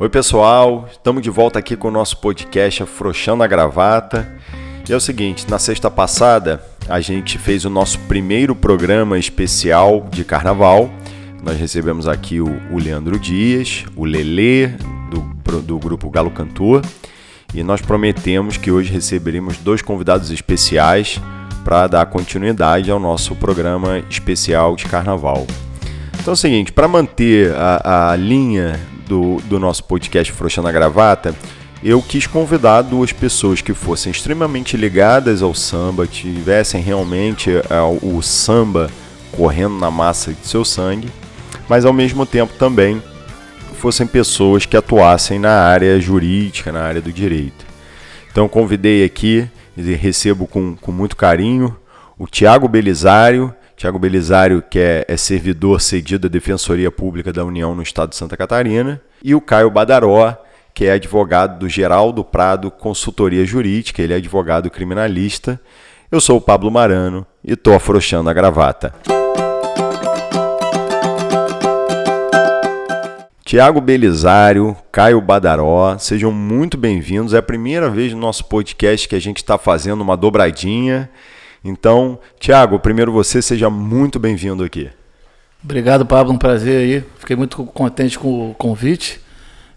Oi, pessoal, estamos de volta aqui com o nosso podcast Afrouxando a Gravata. E é o seguinte: na sexta passada a gente fez o nosso primeiro programa especial de carnaval. Nós recebemos aqui o, o Leandro Dias, o Lelê, do, do grupo Galo Cantor, e nós prometemos que hoje receberemos dois convidados especiais para dar continuidade ao nosso programa especial de carnaval. Então é o seguinte, para manter a, a linha do, do nosso podcast Frouxa na Gravata, eu quis convidar duas pessoas que fossem extremamente ligadas ao samba, tivessem realmente uh, o samba correndo na massa de seu sangue, mas ao mesmo tempo também fossem pessoas que atuassem na área jurídica, na área do direito. Então convidei aqui e recebo com, com muito carinho o Tiago Belisário, Tiago Belisário, que é, é, servidor cedido da Defensoria Pública da União no estado de Santa Catarina, e o Caio Badaró, que é advogado do Geraldo Prado Consultoria Jurídica, ele é advogado criminalista. Eu sou o Pablo Marano e estou afrouxando a gravata. Tiago Belisário, Caio Badaró, sejam muito bem-vindos. É a primeira vez no nosso podcast que a gente está fazendo uma dobradinha. Então, Tiago, primeiro você, seja muito bem-vindo aqui. Obrigado, Pablo, um prazer aí. Fiquei muito contente com o convite.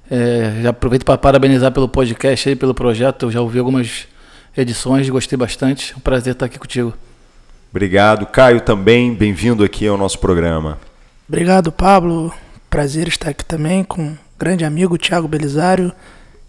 É, já aproveito para parabenizar pelo podcast aí, pelo projeto. Eu já ouvi algumas edições, gostei bastante. Um prazer estar aqui contigo. Obrigado. Caio também, bem-vindo aqui ao nosso programa. Obrigado, Pablo. Prazer estar aqui também com um grande amigo, Tiago Belisário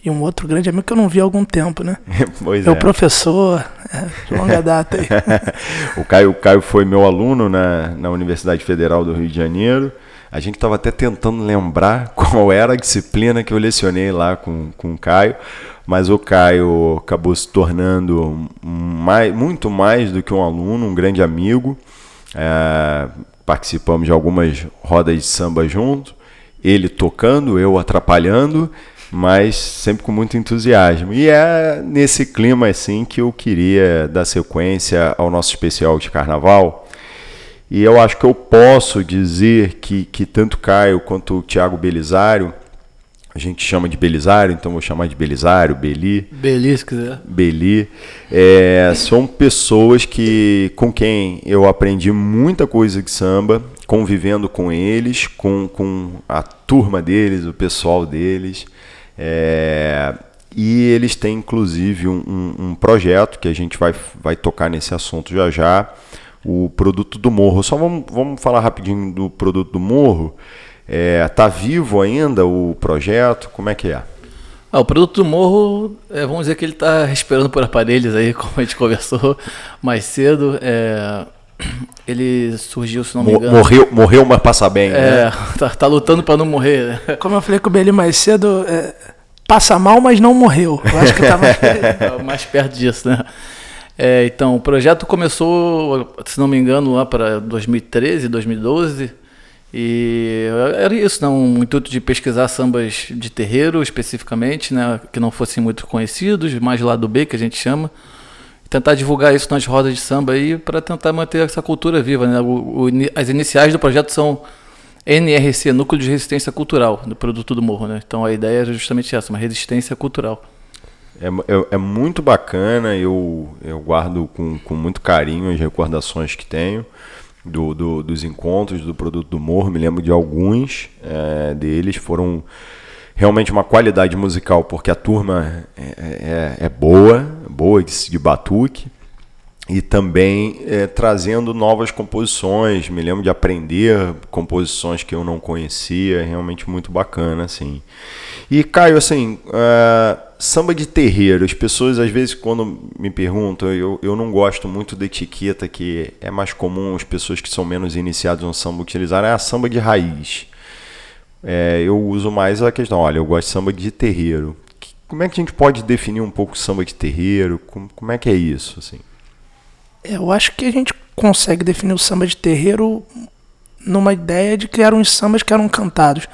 e um outro grande amigo que eu não vi há algum tempo, né? pois é. o professor, longa data aí. o, Caio, o Caio foi meu aluno na, na Universidade Federal do Rio de Janeiro. A gente estava até tentando lembrar qual era a disciplina que eu lecionei lá com, com o Caio, mas o Caio acabou se tornando mais, muito mais do que um aluno, um grande amigo. É, participamos de algumas rodas de samba junto, ele tocando, eu atrapalhando mas sempre com muito entusiasmo. E é nesse clima assim que eu queria dar sequência ao nosso especial de carnaval. E eu acho que eu posso dizer que, que tanto Caio quanto o Tiago Belisário, a gente chama de Belisário, então vou chamar de Belisário, Beli. Beli, se quiser. Beli. É, são pessoas que, com quem eu aprendi muita coisa de samba, convivendo com eles, com, com a turma deles, o pessoal deles. É, e eles têm inclusive um, um, um, projeto que a gente vai, vai tocar nesse assunto já já, o produto do morro. Só vamos, vamos falar rapidinho do produto do morro. É, tá vivo ainda o projeto? Como é que é? Ah, o produto do morro, é, vamos dizer que ele está respirando por aparelhos aí, como a gente conversou mais cedo. É, ele surgiu, se não me engano. Morreu, morreu mas passa bem. É, né? tá, tá, lutando para não morrer. Né? Como eu falei com o Beli mais cedo, é, passa mal, mas não morreu. Eu acho que tá mais, tá mais perto disso, né? É, então, o projeto começou, se não me engano, lá para 2013, 2012. E era isso, né? um intuito de pesquisar sambas de terreiro especificamente, né? que não fossem muito conhecidos, mais lá do B, que a gente chama tentar divulgar isso nas rodas de samba aí para tentar manter essa cultura viva. Né? O, o, as iniciais do projeto são NRC, Núcleo de Resistência Cultural, do produto do morro. Né? Então a ideia é justamente essa, uma resistência cultural. É, é, é, muito bacana, eu, eu guardo com, com muito carinho as recordações que tenho do, do dos encontros do produto do morro. Me lembro de alguns é, deles, foram realmente uma qualidade musical, porque a turma é, é, é boa, boa de, de batuque, e também é, trazendo novas composições. Me lembro de aprender composições que eu não conhecia, é realmente muito bacana, assim. E Caio, assim, uh, samba de terreiro. As pessoas às vezes quando me perguntam, eu, eu não gosto muito da etiqueta que é mais comum as pessoas que são menos iniciadas no samba utilizarem, é a samba de raiz é, eu uso mais a questão, olha, eu gosto de samba de terreiro. Como é que a gente pode definir um pouco samba de terreiro? Como, como é que é isso? Assim? É, eu acho que a gente consegue definir o samba de terreiro numa ideia de que eram os sambas que eram cantados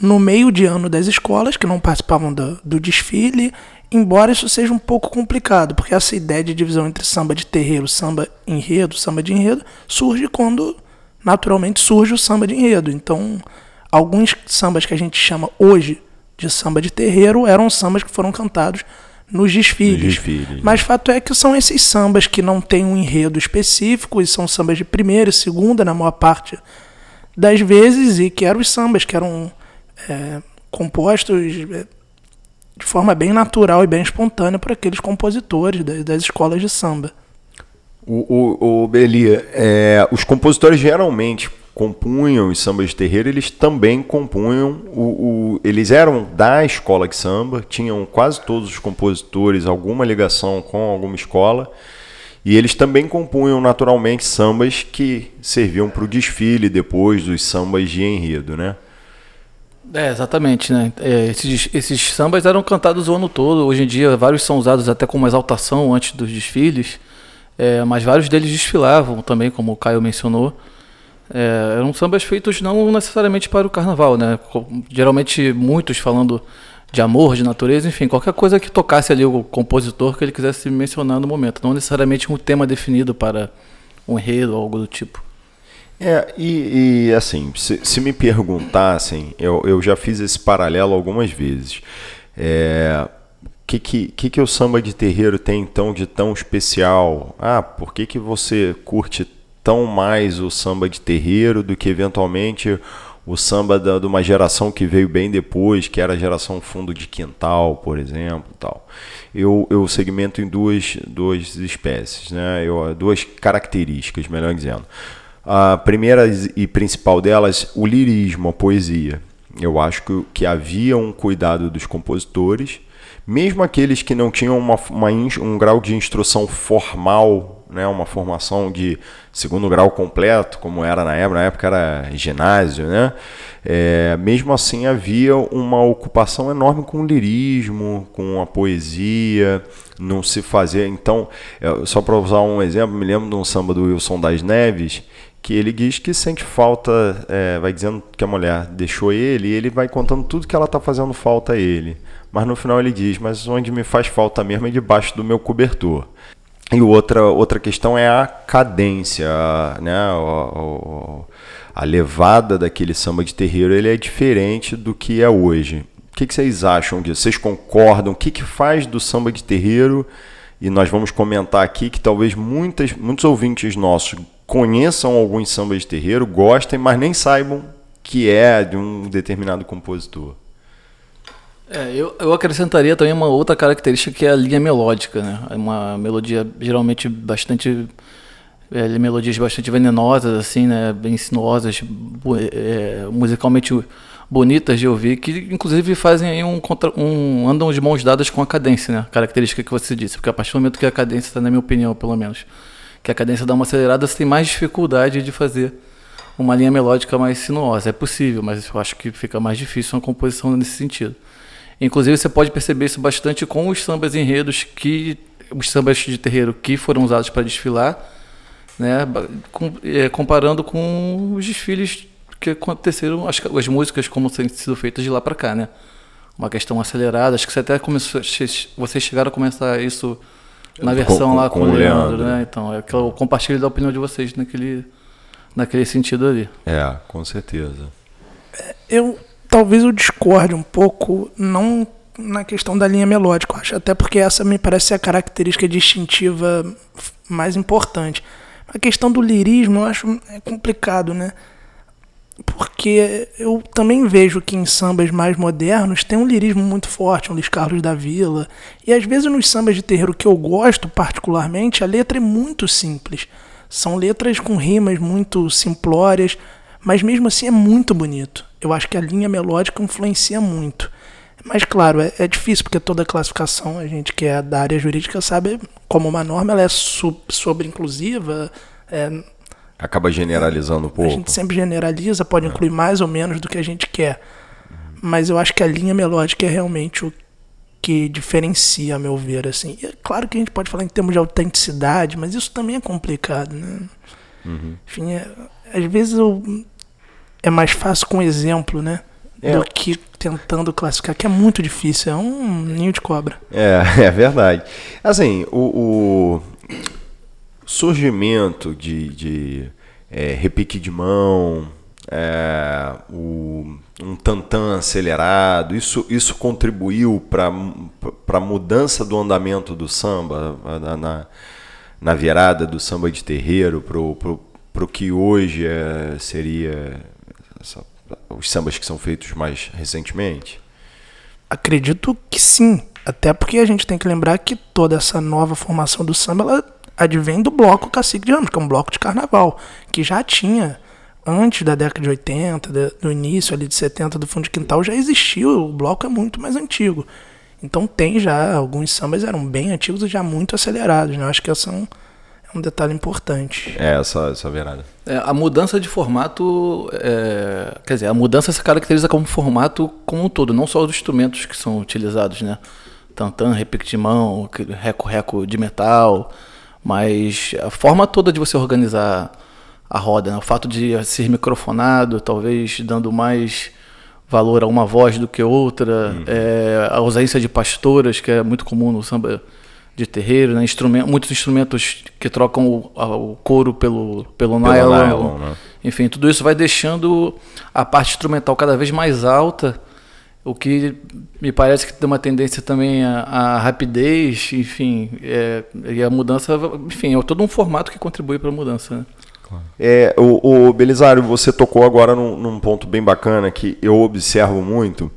no meio de ano das escolas, que não participavam do, do desfile, embora isso seja um pouco complicado, porque essa ideia de divisão entre samba de terreiro, samba enredo, samba de enredo, surge quando naturalmente surge o samba de enredo. Então, alguns sambas que a gente chama hoje de samba de terreiro eram sambas que foram cantados nos desfiles. Nos desfiles. Mas fato é que são esses sambas que não têm um enredo específico e são sambas de primeira e segunda na maior parte das vezes e que eram os sambas que eram é, compostos é, de forma bem natural e bem espontânea por aqueles compositores das, das escolas de samba. O, o, o Belia, é, os compositores geralmente compunham os sambas de terreiro, eles também compunham, o, o, eles eram da escola de samba, tinham quase todos os compositores alguma ligação com alguma escola, e eles também compunham naturalmente sambas que serviam para o desfile depois dos sambas de enredo, né? É, exatamente, né? É, esses, esses sambas eram cantados o ano todo. Hoje em dia, vários são usados até como exaltação antes dos desfiles. É, mas vários deles desfilavam também, como o Caio mencionou. É, eram sambas feitos não necessariamente para o carnaval, né? Geralmente muitos falando de amor, de natureza, enfim, qualquer coisa que tocasse ali o compositor que ele quisesse mencionar no momento, não necessariamente um tema definido para um enredo ou algo do tipo. É, e, e assim, se, se, me perguntassem, eu, eu já fiz esse paralelo algumas vezes. É, que, que, que, que o samba de terreiro tem então de tão especial? Ah, por que, que você curte tão mais o samba de terreiro do que eventualmente o samba da, de uma geração que veio bem depois, que era a geração fundo de quintal, por exemplo, tal. Eu, eu segmento em duas, duas espécies, né? eu, duas características, melhor dizendo. A primeira e principal delas, o lirismo, a poesia. Eu acho que, que havia um cuidado dos compositores, mesmo aqueles que não tinham uma, uma, um grau de instrução formal, né, uma formação de segundo grau completo, como era na época, na época era ginásio, né? É, mesmo assim havia uma ocupação enorme com o lirismo, com a poesia, não se fazia. Então, só para usar um exemplo, me lembro de um samba do Wilson das Neves, que ele diz que sente falta, é, vai dizendo que a mulher deixou ele, e ele vai contando tudo que ela está fazendo falta a ele. Mas no final ele diz: Mas onde me faz falta mesmo é debaixo do meu cobertor. E outra, outra questão é a cadência, né? a, a levada daquele samba de terreiro ele é diferente do que é hoje. O que, que vocês acham disso? Vocês concordam? O que, que faz do samba de terreiro? E nós vamos comentar aqui que talvez muitas, muitos ouvintes nossos conheçam alguns sambas de terreiro, gostem, mas nem saibam que é de um determinado compositor. É, eu, eu acrescentaria também uma outra característica que é a linha melódica, né? Uma melodia geralmente bastante é, melodias bastante venenosas, assim, né? Bem sinuosas, é, musicalmente bonitas de ouvir, que inclusive fazem um, um andam de mãos dadas com a cadência, né? Característica que você disse, porque a partir do momento que a cadência está, na minha opinião, pelo menos, que a cadência dá uma acelerada, você tem mais dificuldade de fazer uma linha melódica mais sinuosa. É possível, mas eu acho que fica mais difícil uma composição nesse sentido. Inclusive, você pode perceber isso bastante com os sambas enredos que os sambas de terreiro que foram usados para desfilar, né, com, é, comparando com os desfiles que aconteceram, as, as músicas como têm sido feitas de lá para cá, né? Uma questão acelerada, acho que você até começou, vocês chegaram a começar isso na versão com, lá com, com o Leandro, Leandro, né? Então, é que eu compartilho da opinião de vocês naquele, naquele sentido ali. É, com certeza. Eu talvez eu discorde um pouco, não na questão da linha melódica, acho, até porque essa me parece a característica distintiva mais importante. A questão do lirismo eu acho é complicado, né? Porque eu também vejo que em sambas mais modernos tem um lirismo muito forte, um Luiz Carlos da Vila. E às vezes nos sambas de terreiro que eu gosto particularmente, a letra é muito simples. São letras com rimas muito simplórias, mas mesmo assim é muito bonito. Eu acho que a linha melódica influencia muito. Mas claro, é, é difícil porque toda classificação, a gente que é da área jurídica sabe como uma norma ela é sobre inclusiva, é, acaba generalizando um pouco. A gente sempre generaliza, pode é. incluir mais ou menos do que a gente quer. Mas eu acho que a linha melódica é realmente o que diferencia, a meu ver, assim. E é claro que a gente pode falar em termos de autenticidade, mas isso também é complicado, né? Uhum. Enfim, é, às vezes eu, é mais fácil com exemplo, né? É. Do que tentando classificar, que é muito difícil, é um ninho de cobra. É, é verdade. Assim, o, o surgimento de, de é, repique de mão, é, o, um tantã acelerado, isso, isso contribuiu para a mudança do andamento do samba, na, na, na virada do samba de terreiro para o que hoje é, seria essa, os sambas que são feitos mais recentemente? Acredito que sim. Até porque a gente tem que lembrar que toda essa nova formação do samba ela advém do bloco Cacique de Ramos, que é um bloco de carnaval, que já tinha, antes da década de 80, do início ali de 70 do fundo de quintal, já existiu, o bloco é muito mais antigo. Então tem já, alguns sambas eram bem antigos e já muito acelerados, né? Eu acho que é um, é um detalhe importante. É, essa, essa é verdade. É, a mudança de formato, é, quer dizer, a mudança se caracteriza como formato como um todo, não só os instrumentos que são utilizados, né? Tantan, repique de mão, reco-reco de metal, mas a forma toda de você organizar a roda, né? o fato de ser microfonado, talvez dando mais valor a uma voz do que outra, uhum. é, a ausência de pastoras, que é muito comum no samba de terreiro, né? Muitos instrumentos que trocam o, o couro pelo, pelo, pelo nylon. nylon né? Enfim, tudo isso vai deixando a parte instrumental cada vez mais alta o que me parece que tem uma tendência também à, rapidez, enfim, é, e a mudança, enfim, é todo um formato que contribui para a mudança. Né? É, o, o Belisário, você tocou agora num, num, ponto bem bacana que eu observo muito,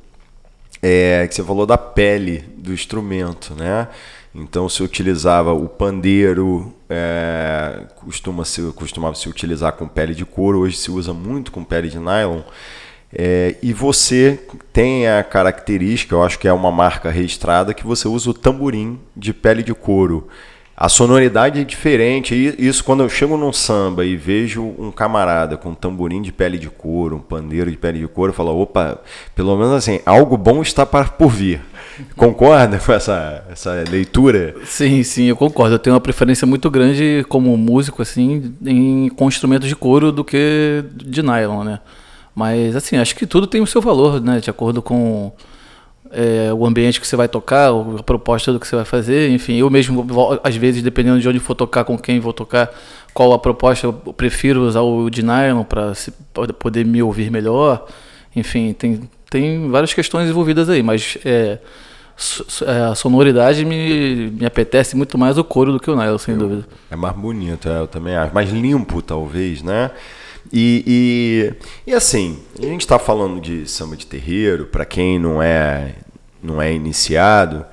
é que você falou da pele do instrumento, né? Então se utilizava o pandeiro, é, costuma -se, costumava se utilizar com pele de couro, hoje se usa muito com pele de nylon. É, e você tem a característica, eu acho que é uma marca registrada, que você usa o tamborim de pele de couro. A sonoridade é diferente. Isso quando eu chego num samba e vejo um camarada com um tamborim de pele de couro, um pandeiro de pele de couro, eu falo, opa, pelo menos assim, algo bom está para por vir. Concorda com essa, essa leitura? Sim, sim, eu concordo. Eu tenho uma preferência muito grande como músico, assim, em, com instrumentos de couro do que de nylon, né? Mas, assim, acho que tudo tem o seu valor, né? De acordo com é, o ambiente que você vai tocar, a proposta do que você vai fazer. Enfim, eu mesmo, às vezes, dependendo de onde for tocar, com quem vou tocar, qual a proposta, eu prefiro usar o de nylon para poder me ouvir melhor. Enfim, tem, tem várias questões envolvidas aí, mas é, é, a sonoridade me, me apetece muito mais o couro do que o nylon, sem dúvida. É mais bonito, é, eu também acho. Mais limpo, talvez, né? E, e, e assim, a gente está falando de samba de terreiro, para quem não é, não é iniciado,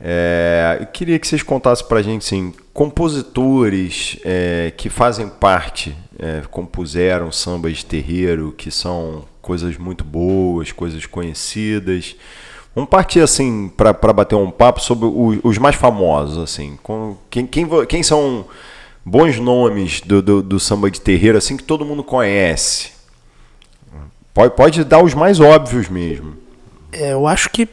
é, eu queria que vocês contassem para a gente assim, compositores é, que fazem parte, é, compuseram sambas de terreiro, que são coisas muito boas, coisas conhecidas. Vamos partir assim para bater um papo sobre os, os mais famosos, assim. Com, quem, quem, quem são bons nomes do, do, do, samba de terreiro, assim, que todo mundo conhece? Pode, pode dar os mais óbvios mesmo. É, eu acho que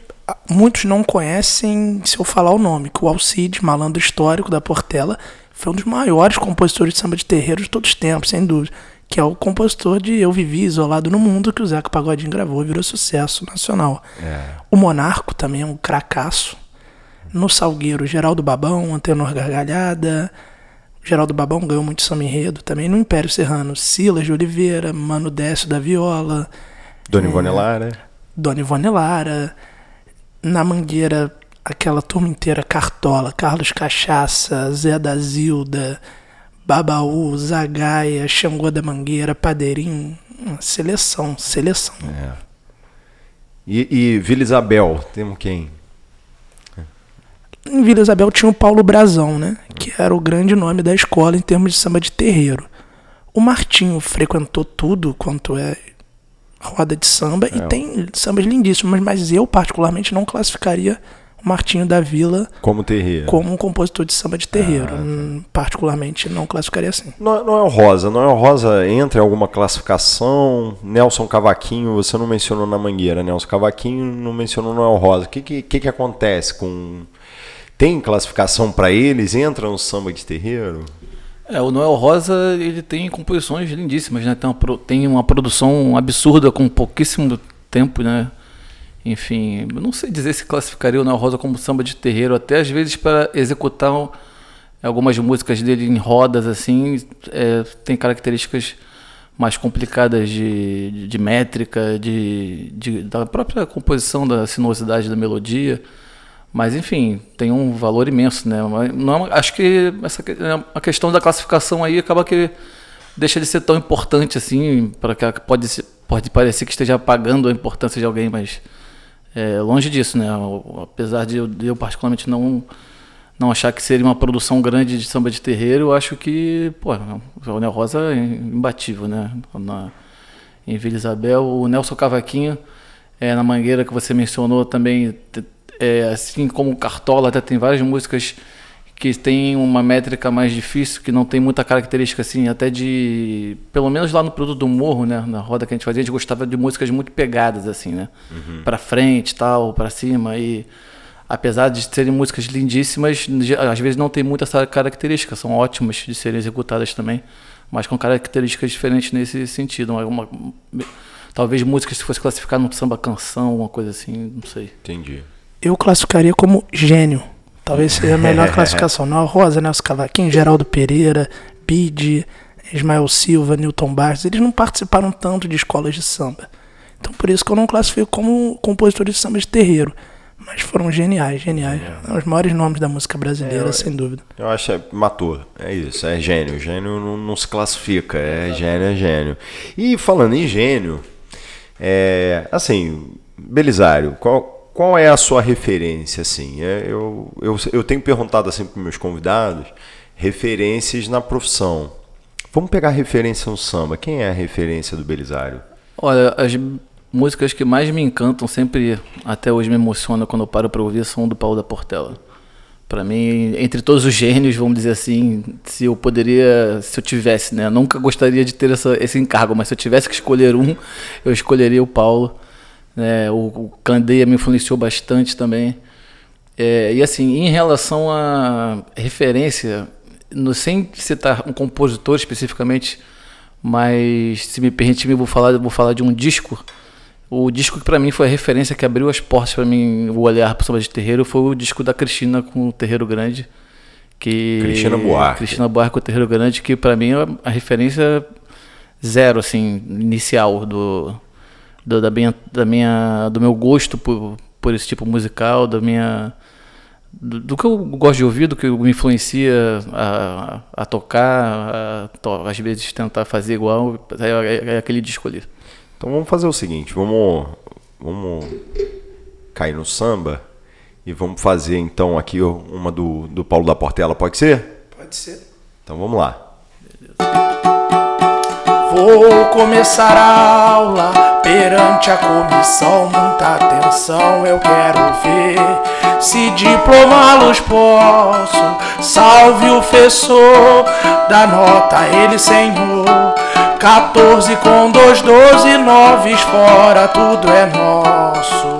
muitos não conhecem se eu falar o nome, que o Alcide, malandro histórico da Portela, foi um dos maiores compositores de samba de terreiro de todos os tempos, sem dúvida. Que é o compositor de Eu Vivi Isolado no Mundo, que o Zeca Pagodinho gravou e virou sucesso nacional. É. O Monarco também é um cracaço. No Salgueiro, Geraldo Babão, Antenor Gargalhada, Geraldo Babão ganhou muito samba enredo também no Império Serrano. Silas de Oliveira, Mano Décio da Viola. Dona Ivone é, Lara. Dona Ivone Lara. Na Mangueira, aquela turma inteira, Cartola, Carlos Cachaça, Zé da Zilda, Babaú, Zagaia, Xangô da Mangueira, Padeirinho. Seleção, seleção. É. E, e Vila Isabel, temos quem? Em Vila Isabel tinha o Paulo Brazão, né? Que era o grande nome da escola em termos de samba de terreiro. O Martinho frequentou tudo quanto é roda de samba é. e tem sambas lindíssimos, mas eu particularmente não classificaria Martinho da Vila como terreiro, como um compositor de samba de terreiro. Ah, hum, particularmente não classificaria assim. Não, não é o Rosa, não é o Rosa entra em alguma classificação. Nelson Cavaquinho, você não mencionou na Mangueira, Nelson Cavaquinho não mencionou no El Rosa. O que, que, que, que acontece com tem classificação para eles? Entra no samba de terreiro? É, o Noel Rosa ele tem composições lindíssimas, né? Tem uma, tem uma produção absurda com pouquíssimo tempo, né? Enfim, não sei dizer se classificaria o Noel Rosa como samba de terreiro, até às vezes para executar algumas músicas dele em rodas assim, é, tem características mais complicadas de, de, métrica, de, de, da própria composição da sinuosidade da melodia. Mas enfim, tem um valor imenso, né? Não, acho que essa, a questão da classificação aí acaba que deixa de ser tão importante assim, para que pode, pode parecer que esteja apagando a importância de alguém, mas é, longe disso, né? Apesar de eu, de eu, particularmente não não achar que seria uma produção grande de samba de terreiro, eu acho que, pô, o Neo Rosa é imbatível, né? Na, em Vila Isabel, o Nelson Cavaquinho, é, na Mangueira que você mencionou também é, assim como o Cartola, até tem várias músicas que tem uma métrica mais difícil, que não tem muita característica assim, até de. Pelo menos lá no produto do morro, né? Na roda que a gente fazia, a gente gostava de músicas muito pegadas, assim, né? Uhum. Pra frente tal, pra cima. E apesar de serem músicas lindíssimas, às vezes não tem muita essa característica, são ótimas de serem executadas também, mas com características diferentes nesse sentido. Uma, uma, talvez músicas se fosse classificar num samba canção, uma coisa assim, não sei. Entendi eu classificaria como gênio. Talvez seja a melhor classificação. Não, Rosa, Nelson Cavaquinho, Geraldo Pereira, Bide, Ismael Silva, Newton Barros, eles não participaram tanto de escolas de samba. Então por isso que eu não classifico como compositores de samba de terreiro. Mas foram geniais, geniais. É. Os maiores nomes da música brasileira, é, sem dúvida. Eu acho que é, matou. É isso, é gênio. Gênio não, não se classifica. É gênio, é gênio. E falando em gênio, é, assim, Belisário, qual, qual é a sua referência, assim? É, eu, eu, eu tenho perguntado assim para meus convidados referências na profissão. Vamos pegar referência no samba. Quem é a referência do Belisário? Olha, as músicas que mais me encantam, sempre até hoje me emocionam quando eu paro para ouvir, são do Paulo da Portela. Para mim, entre todos os gênios, vamos dizer assim, se eu poderia, se eu tivesse, né? Nunca gostaria de ter essa, esse encargo, mas se eu tivesse que escolher um, eu escolheria o Paulo. É, o, o Candeia me influenciou bastante também. É, e assim, em relação à referência, no, sem citar um compositor especificamente, mas se me permitir, eu vou falar, vou falar de um disco. O disco que para mim foi a referência que abriu as portas para mim, o olhar para o samba de terreiro, foi o disco da Cristina com o Terreiro Grande. Que, Cristina Buarque. Cristina Buarque com o Terreiro Grande, que para mim é a referência zero, assim, inicial do, do, da, minha, da minha, do meu gosto por, por esse tipo musical, da minha do, do, que eu gosto de ouvir, do que me influencia a, a tocar, a, to, às vezes tentar fazer igual, é, é, é, aquele disco ali. Então vamos fazer o seguinte, vamos, vamos cair no samba e vamos fazer então aqui uma do, do Paulo da Portela, pode ser? Pode ser. Então vamos lá. Vou começar a aula Perante a comissão, muita atenção eu quero ver se diplomá-los posso. Salve o professor, da nota ele, senhor. 14 com dois, doze, nove fora, tudo é nosso.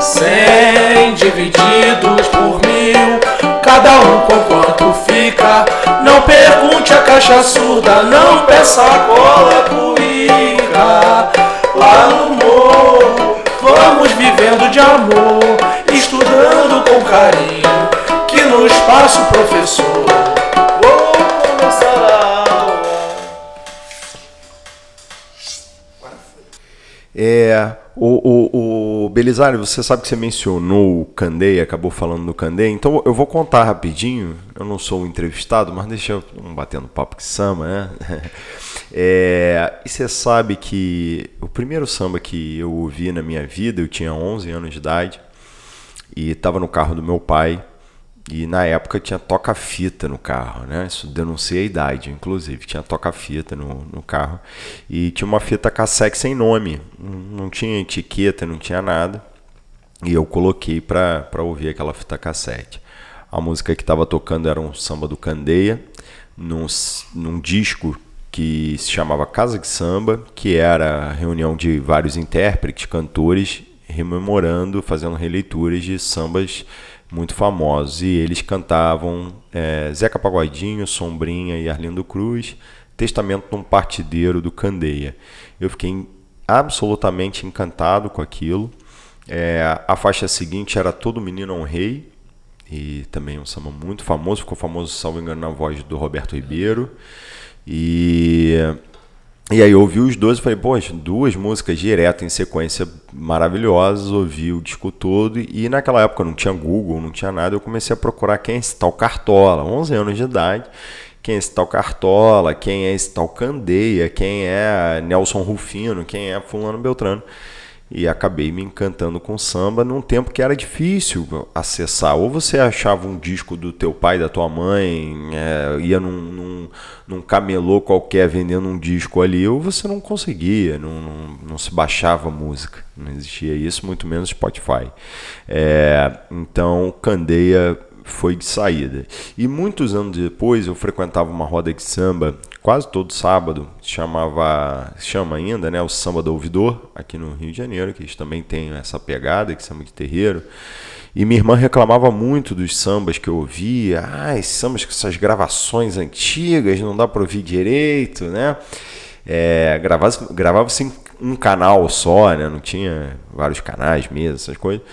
Cem divididos por mil, cada um com quanto fica. Não pergunte a caixa surda, não peça cola cuíca. Lá no morro, vamos vivendo de amor, estudando com carinho, que no espaço professor. Vou começar a. É, o, o, o Belisário, você sabe que você mencionou o Candeia, acabou falando do Candeia, então eu vou contar rapidinho. Eu não sou o entrevistado, mas deixa eu um batendo papo que samba, né? É, e você sabe que o primeiro samba que eu ouvi na minha vida, eu tinha 11 anos de idade e estava no carro do meu pai. E na época tinha toca-fita no carro, né? Isso denuncia a idade, inclusive. Tinha toca-fita no, no carro. E tinha uma fita cassete sem nome. Não tinha etiqueta, não tinha nada. E eu coloquei para ouvir aquela fita cassete. A música que estava tocando era um samba do Candeia, num, num disco que se chamava Casa de Samba, que era a reunião de vários intérpretes, cantores, rememorando, fazendo releituras de sambas muito famosos. E eles cantavam é, Zeca Pagodinho, Sombrinha e Arlindo Cruz, Testamento de um Partideiro do Candeia. Eu fiquei absolutamente encantado com aquilo. É, a faixa seguinte era Todo Menino é um Rei, e também um samba muito famoso, ficou famoso, salvo engano, na voz do Roberto Ribeiro. E E aí eu ouvi os dois e falei, poxa, duas músicas direto em sequência maravilhosas, ouvi o disco todo e naquela época não tinha Google, não tinha nada, eu comecei a procurar quem é esse tal Cartola, 11 anos de idade, quem é esse tal Cartola, quem é esse tal Candeia, quem é Nelson Rufino, quem é Fulano Beltrano e acabei me encantando com samba num tempo que era difícil acessar. Ou você achava um disco do teu pai, da tua mãe, é, ia num, num, num, camelô qualquer vendendo um disco ali, ou você não conseguia, não, não, não se baixava música. Não existia isso, muito menos Spotify. É, então, Candeia foi de saída. E muitos anos depois eu frequentava uma roda de samba quase todo sábado, chamava, chama ainda, né, o samba do ouvidor, aqui no Rio de Janeiro, que eles também têm essa pegada, que samba de terreiro. E minha irmã reclamava muito dos sambas que eu ouvia. Ah, esses sambas com essas gravações antigas, não dá para ouvir direito, né? É, gravava-se gravava em um canal só, né? Não tinha vários canais, mesas, essas coisas.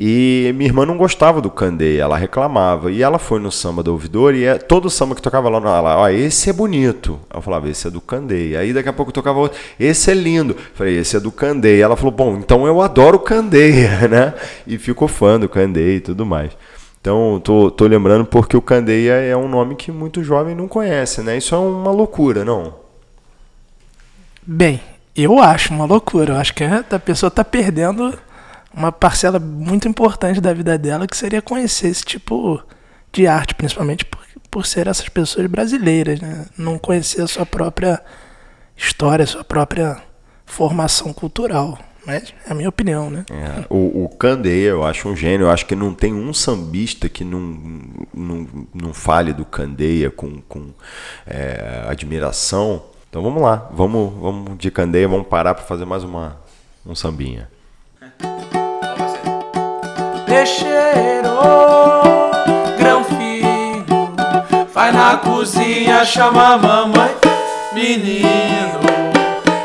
E minha irmã não gostava do Candeia, ela reclamava. E ela foi no samba do ouvidor e é, todo samba que tocava lá, ela, ó, esse é bonito. Eu falava, esse é do Candeia. Aí daqui a pouco tocava outro, esse é lindo. Eu falei, esse é do Candeia. Ela falou, bom, então eu adoro Candeia, né? E ficou fã do Candeia e tudo mais. Então, tô, tô lembrando porque o Candeia é um nome que muito jovem não conhece, né? Isso é uma loucura, não? Bem, eu acho uma loucura. Eu acho que a pessoa tá perdendo uma parcela muito importante da vida dela que seria conhecer esse tipo de arte, principalmente por, por ser essas pessoas brasileiras, né? Não conhecer a sua própria história, a sua própria formação cultural. Mas é a minha opinião, né? É, o, o Candeia, eu acho um gênio. Eu acho que não tem um sambista que não, não, não fale do Candeia com, com é, admiração. Então vamos lá, vamos, vamos de Candeia, vamos parar para fazer mais uma, um sambinha. Peixeiro, grão fino, vai na cozinha, chama a mamãe, menino,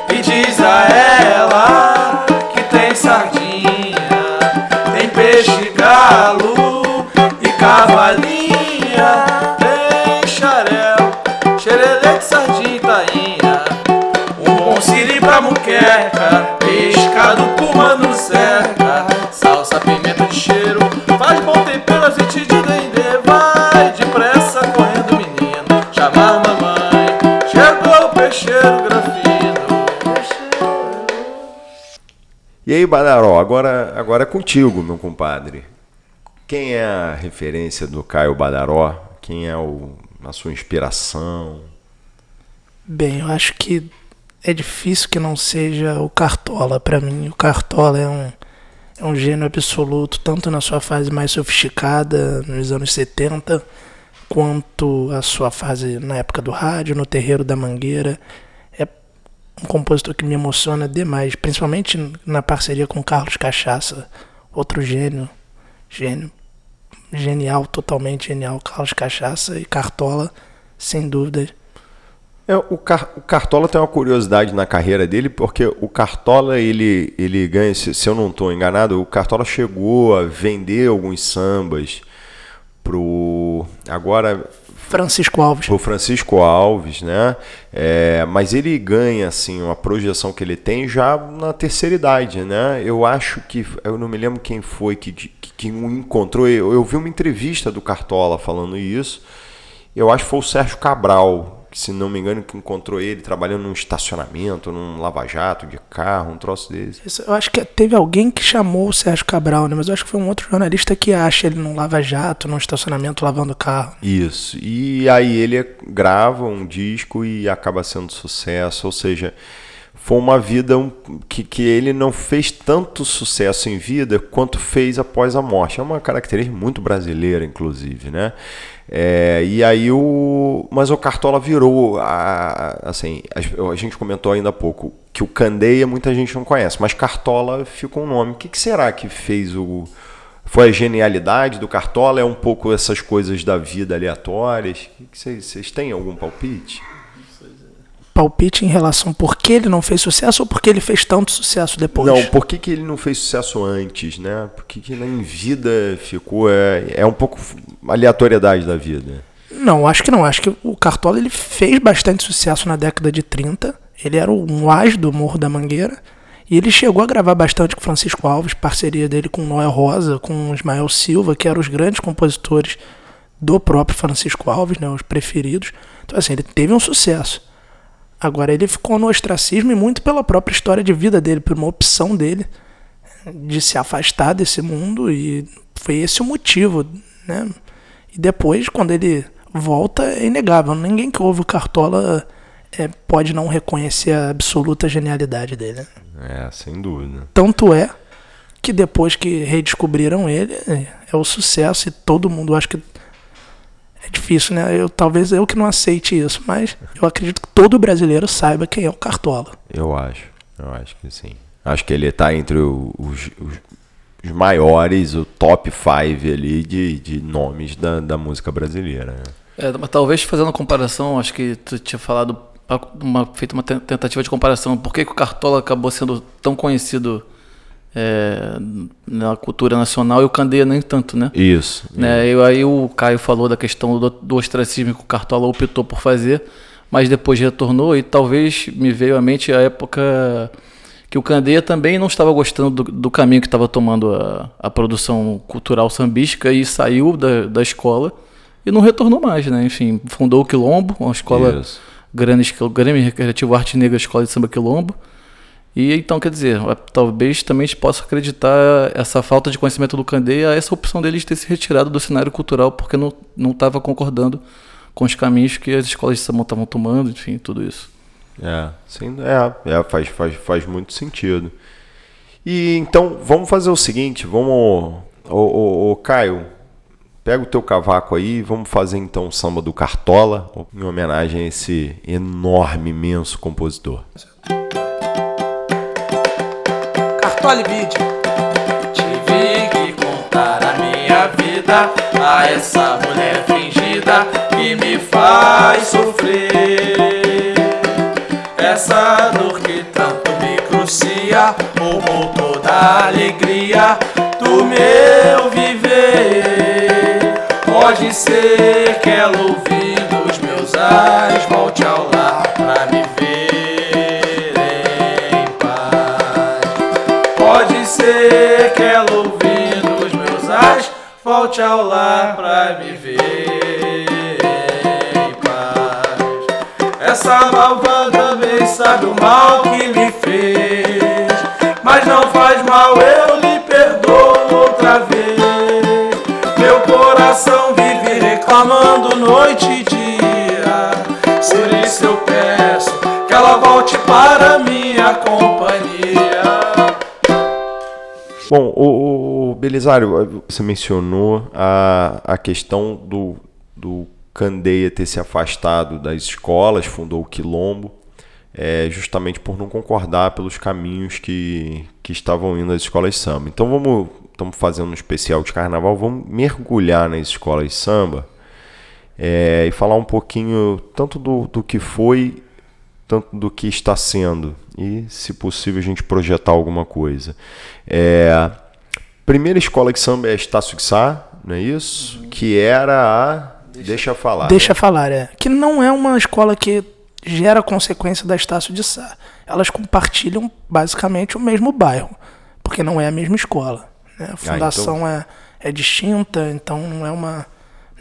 e diz a ela que tem sardinha, tem peixe galo e cavalinha, tem xarel, xerele de sardinha tainha, um bom siri pra muqueca, chegou o peixeiro grafino. E aí, Badaró, agora, agora é contigo, meu compadre. Quem é a referência do Caio Badaró? Quem é o, a sua inspiração? Bem, eu acho que é difícil que não seja o Cartola para mim. O Cartola é um, é um gênio absoluto, tanto na sua fase mais sofisticada, nos anos 70, quanto a sua fase na época do rádio, no Terreiro da Mangueira. É um compositor que me emociona demais, principalmente na parceria com Carlos Cachaça, outro gênio, gênio, genial, totalmente genial. Carlos Cachaça e Cartola, sem dúvida. É, o, Car o, Cartola tem uma curiosidade na carreira dele, porque o Cartola, ele, ele ganha, se, se eu não estou enganado, o Cartola chegou a vender alguns sambas pro. Agora. Francisco Alves. Pro Francisco Alves, né? É, mas ele ganha, assim, uma projeção que ele tem já na terceira idade, né? Eu acho que. Eu não me lembro quem foi que, que, que o encontrou. Eu, eu vi uma entrevista do Cartola falando isso. Eu acho que foi o Sérgio Cabral que se não me engano, que encontrou ele trabalhando num estacionamento, num lava-jato de carro, um troço desse. Isso, eu acho que teve alguém que chamou o Sérgio Cabral, né? Mas eu acho que foi um outro jornalista que acha ele num lava-jato, num estacionamento lavando carro. Isso. E aí ele grava um disco e acaba sendo sucesso, ou seja, foi uma vida que, que ele não fez tanto sucesso em vida quanto fez após a morte. É uma característica muito brasileira, inclusive, né? É, e aí o. Mas o Cartola virou. A, assim, a, a, gente comentou ainda há pouco que o Candeia muita gente não conhece, mas Cartola ficou um nome. O que, que será que fez o. Foi a genialidade do Cartola? É um pouco essas coisas da vida aleatórias? Vocês têm algum palpite? Palpite em relação por que ele não fez sucesso ou porque ele fez tanto sucesso depois? Não, por que, que ele não fez sucesso antes, né? Por que, que em vida ficou. É, é um pouco aleatoriedade da vida. Não, acho que não. Acho que o Cartola ele fez bastante sucesso na década de 30. Ele era um as do Morro da Mangueira. E ele chegou a gravar bastante com Francisco Alves, parceria dele com Noé Rosa, com Ismael Silva, que eram os grandes compositores do próprio Francisco Alves, né, os preferidos. Então, assim, ele teve um sucesso. Agora, ele ficou no ostracismo e muito pela própria história de vida dele, por uma opção dele de se afastar desse mundo e foi esse o motivo, né? E depois, quando ele volta, é inegável. Ninguém que ouve o Cartola é, pode não reconhecer a absoluta genialidade dele. né? É, sem dúvida. Tanto é que depois que redescobriram ele, é, é o sucesso e todo mundo acho que é difícil, né? Eu talvez eu que não aceite isso, mas eu acredito que todo brasileiro saiba quem é o Cartola. Eu acho. Eu acho que sim. Acho que ele tá entre os, os- os maiores, o top 5 ali de, de nomes da, da música brasileira. né? É, mas talvez fazendo uma comparação, acho que tu tinha falado, uma, feito uma ten- tentativa de comparação. Por que, que o Cartola acabou sendo tão conhecido é, na cultura nacional e o Candeia nem tanto, né? Isso. né? E aí o Caio falou da questão do, do ostracismo que o Cartola optou por fazer, mas depois retornou e talvez me veio à mente a época que o Candeia também não estava gostando do, do caminho que estava tomando a, a produção cultural sambística e saiu da, da escola e não retornou mais, né? Enfim, fundou o Quilombo, uma escola Isso. grande, Grêmio Recreativo Arte Negra Escola de Samba Quilombo. E então, quer dizer, talvez também a gente possa acreditar essa falta de conhecimento do Candeia a essa opção dele de ter se retirado do cenário cultural porque não não estava concordando com os caminhos que as escolas de samba estavam tomando, enfim, tudo isso. É, sim, é, é, faz, faz, faz muito sentido. E então, vamos fazer o seguinte, vamos. Ô, ô, ô, Caio, pega o teu cavaco aí, vamos fazer então o samba do Cartola, em homenagem a esse enorme, imenso compositor. Vídeo. Tive que contar a minha vida a essa mulher fingida que me faz sofrer. Essa dor que tanto me crucia, roubou toda a alegria do meu viver. Pode ser que ela ouvindo os meus ais volte ao volte ao lar pra me ver em paz. Essa malvada bem sabe o mal que me fez, mas não faz mal, eu lhe perdoo outra vez. Meu coração vive reclamando noite e dia. Por isso eu peço que ela volte para minha companhia. Bom, o, o Belisário, você mencionou a, a questão do, do Candeia ter se afastado das escolas, fundou o Quilombo, é, justamente por não concordar pelos caminhos que, que estavam indo as escolas samba. Então vamos, estamos fazendo um especial de carnaval, vamos mergulhar nas escolas samba é, e falar um pouquinho tanto do, do que foi, tanto do que está sendo e, se possível, a gente projetar alguma coisa. É, primeira escola de samba é Estácio de Sá, não é isso? Que era a. Deixa eu falar. Deixa falar, é. Que não é uma escola que gera consequência da Estácio de Sá. Elas compartilham basicamente o mesmo bairro, porque não é a mesma escola. né? A fundação é, é distinta, então não é uma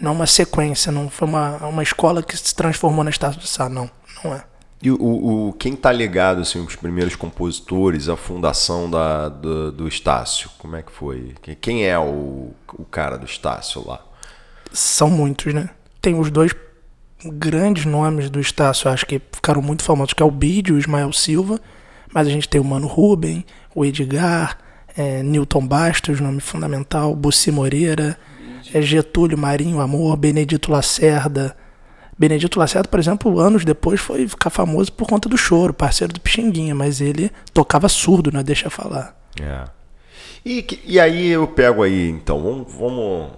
não é uma sequência, não foi uma, uma escola que se transformou na Estácio de Sá, não, não é. E o, o, quem tá ligado, assim, os primeiros compositores, a fundação da, do, do Estácio, como é que foi? Quem- Quem é o, o cara do Estácio lá? São muitos, né? Tem os dois grandes nomes do Estácio, acho que ficaram muito famosos, que é o Bídio e o Ismael Silva, mas a gente tem o Mano Ruben, o Edgar, é, Newton Bastos, nome fundamental, Bussi Moreira, é, Getúlio Marinho Amor, Benedito Lacerda. Benedito Lacerda, por exemplo, anos depois foi ficar famoso por conta do choro, parceiro do Pixinguinha, mas ele tocava surdo, né? Deixa eu falar. É. E, e aí eu pego aí, então, vamos.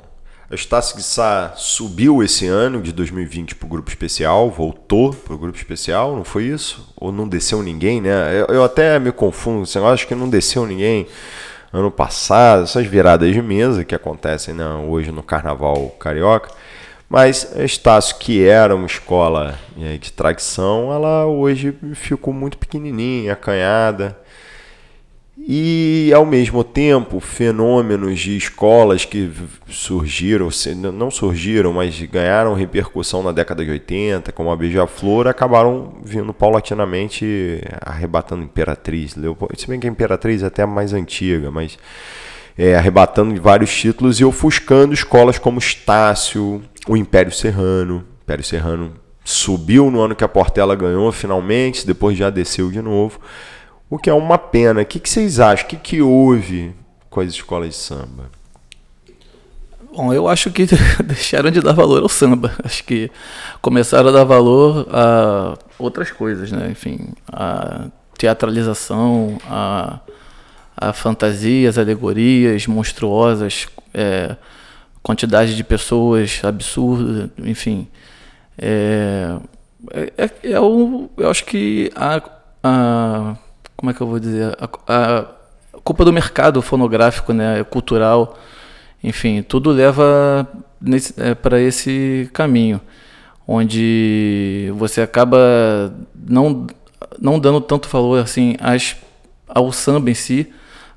a Estácio Sá subiu esse ano de 2020 pro grupo especial, voltou pro grupo especial, não foi isso? Ou não desceu ninguém, né? Eu, eu até me confundo, assim, eu acho que não desceu ninguém ano passado, essas viradas de mesa que acontecem né, hoje no Carnaval Carioca. Mas Estácio, que era uma escola é, de tradição, ela hoje ficou muito pequenininha, acanhada. E, ao mesmo tempo, fenômenos de escolas que surgiram, não surgiram, mas ganharam repercussão na década de 80, como a Beija-Flor, acabaram vindo paulatinamente arrebatando Imperatriz. Se bem que a Imperatriz é até mais antiga, mas é, arrebatando vários títulos e ofuscando escolas como Estácio, o Império Serrano. O Império Serrano subiu no ano que a Portela ganhou, finalmente, depois já desceu de novo o que é uma pena. O que, que vocês acham? O que, que houve com as escolas de samba? Bom, eu acho que deixaram de dar valor ao samba. Acho que começaram a dar valor a outras coisas, né? Enfim, a teatralização, a, a fantasias, alegorias monstruosas, é, quantidade de pessoas absurda, enfim. É, é, é, é o, eu acho que a, a como é que eu vou dizer, a, a culpa do mercado fonográfico, né, cultural, enfim, tudo leva é, para esse caminho, onde você acaba não, não dando tanto valor assim às, ao samba em si,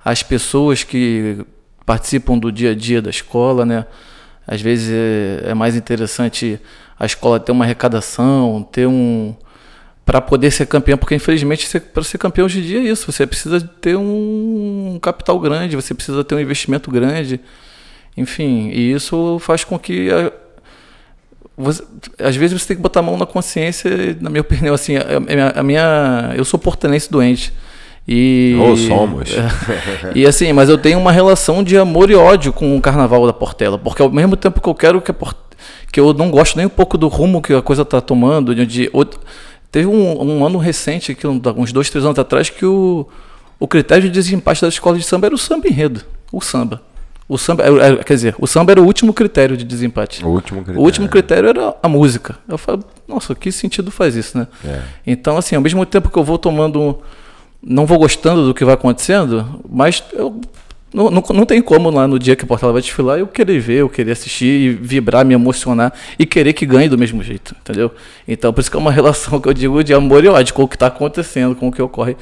às pessoas que participam do dia a dia da escola, né? Às vezes é, é mais interessante a escola ter uma arrecadação, ter um, para poder ser campeão, porque infelizmente para ser campeão hoje em dia é isso, você precisa ter um capital grande, você precisa ter um investimento grande, enfim, e isso faz com que a, você, às vezes você tem que botar a mão na consciência, na minha opinião, assim, a, a minha, eu sou portanense doente. E, Ou somos. e assim, mas eu tenho uma relação de amor e ódio com o carnaval da Portela, porque ao mesmo tempo que eu quero que a que eu não gosto nem um pouco do rumo que a coisa está tomando, de, de Teve um, um ano recente, que, uns dois, três anos atrás, que o, o critério de desempate da escola de samba era o samba enredo. O samba. O samba, era, quer dizer, o samba era o último critério de desempate. O último critério. O último critério era a música. Eu falo, nossa, que sentido faz isso, né? É. Então, assim, ao mesmo tempo que eu vou tomando. Não vou gostando do que vai acontecendo, mas eu não, não, não, tem como lá no dia que a Portela vai desfilar eu querer ver, eu querer assistir e vibrar, me emocionar e querer que ganhe do mesmo jeito, entendeu? Então, por isso que é uma relação que eu digo de amor e ódio com o que está acontecendo, com o que ocorre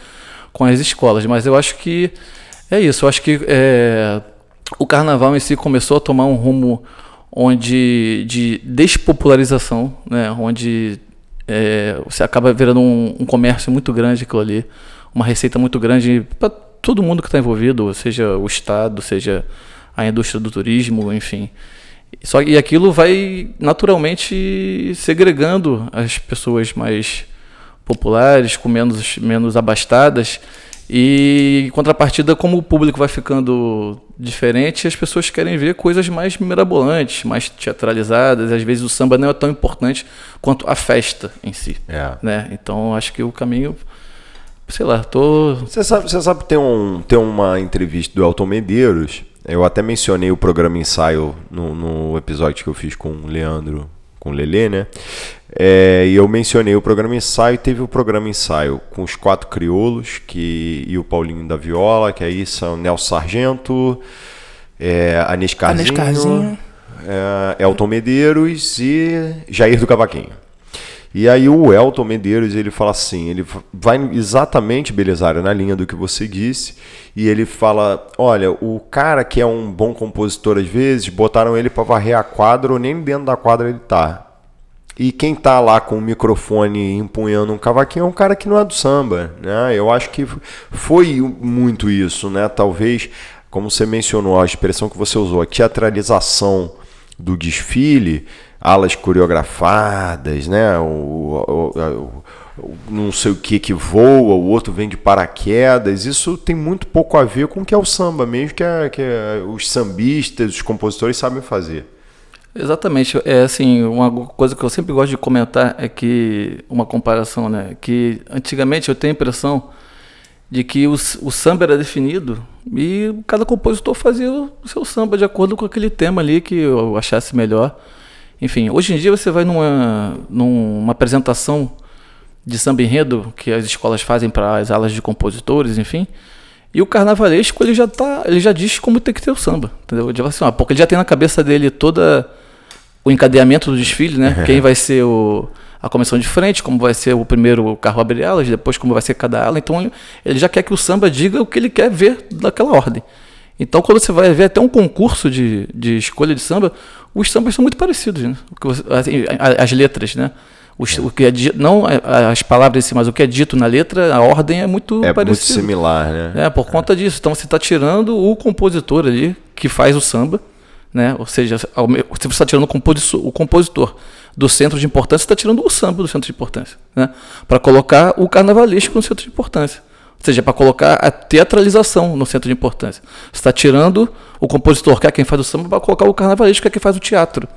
com as escolas. Mas eu acho que é isso, eu acho que é, o carnaval em si começou a tomar um rumo onde de despopularização, né? onde é, você acaba virando um, um comércio muito grande aquilo ali, uma receita muito grande para todo mundo que está envolvido, seja o Estado, seja a indústria do turismo, enfim. Só e aquilo vai naturalmente segregando as pessoas mais populares, com menos, menos abastadas. E em contrapartida, como o público vai ficando diferente, as pessoas querem ver coisas mais mirabolantes, mais teatralizadas. Às vezes o samba não é tão importante quanto a festa em si. É. Né? Então acho que o caminho sei lá, tô. Você sabe, você sabe tem, um, tem uma entrevista do Elton Medeiros. Eu até mencionei o programa ensaio no, no episódio que eu fiz com o Leandro, com o Lelê, né? É, e eu mencionei o programa ensaio, teve o programa ensaio com os quatro crioulos que, e o Paulinho da Viola, que aí são Nelson Sargento, é, Anis Carzinho, é, Elton Medeiros e Jair do Cavaquinho. E aí o Elton Medeiros, ele fala assim, ele vai exatamente, Belisário, na linha do que você disse, e ele fala, olha, o cara que é um bom compositor às vezes, botaram ele para varrer a quadra nem dentro da quadra ele tá. E quem tá lá com o microfone empunhando um cavaquinho é um cara que não é do samba, né? Eu acho que foi muito isso, né? Talvez, como você mencionou, a expressão que você usou, a teatralização do desfile, alas coreografadas, né? O, o, o, não sei o que que voa, o outro vem de paraquedas. Isso tem muito pouco a ver com o que é o samba mesmo, que, é, que é, os sambistas, os compositores sabem fazer. Exatamente. É assim, uma coisa que eu sempre gosto de comentar é que uma comparação, né? Que antigamente eu tenho a impressão de que o, o samba era definido e cada compositor fazia o seu samba de acordo com aquele tema ali que eu achasse melhor. Enfim, hoje em dia você vai numa, numa apresentação de samba enredo que as escolas fazem para as alas de compositores, enfim, e o carnavalesco ele já tá, ele já diz como tem que ter o samba, entendeu? Ele, assim, ó, porque ele já tem na cabeça dele toda o encadeamento do desfile, né? Quem vai ser o, a comissão de frente, como vai ser o primeiro carro abrir alas, depois como vai ser cada ala. Então ele, já quer que o samba diga o que ele quer ver daquela ordem. Então quando você vai ver até um concurso de, de escolha de samba, os sambas são muito parecidos, né? Você- assim, a- as letras, né? Os- O que é não as palavras em si, mas o que é dito na letra, a ordem é muito É muito similar, né? É, por conta disso. Então você está tirando o compositor ali, que faz o samba, né? Ou seja, você está tirando o compositor, o compositor do centro de importância, você está tirando o samba do centro de importância, né? Para colocar o carnavalesco no centro de importância. Ou seja, para colocar a teatralização no centro de importância. Você está tirando o compositor, que é quem faz o samba, para colocar o carnavalesco, que é quem faz o teatro.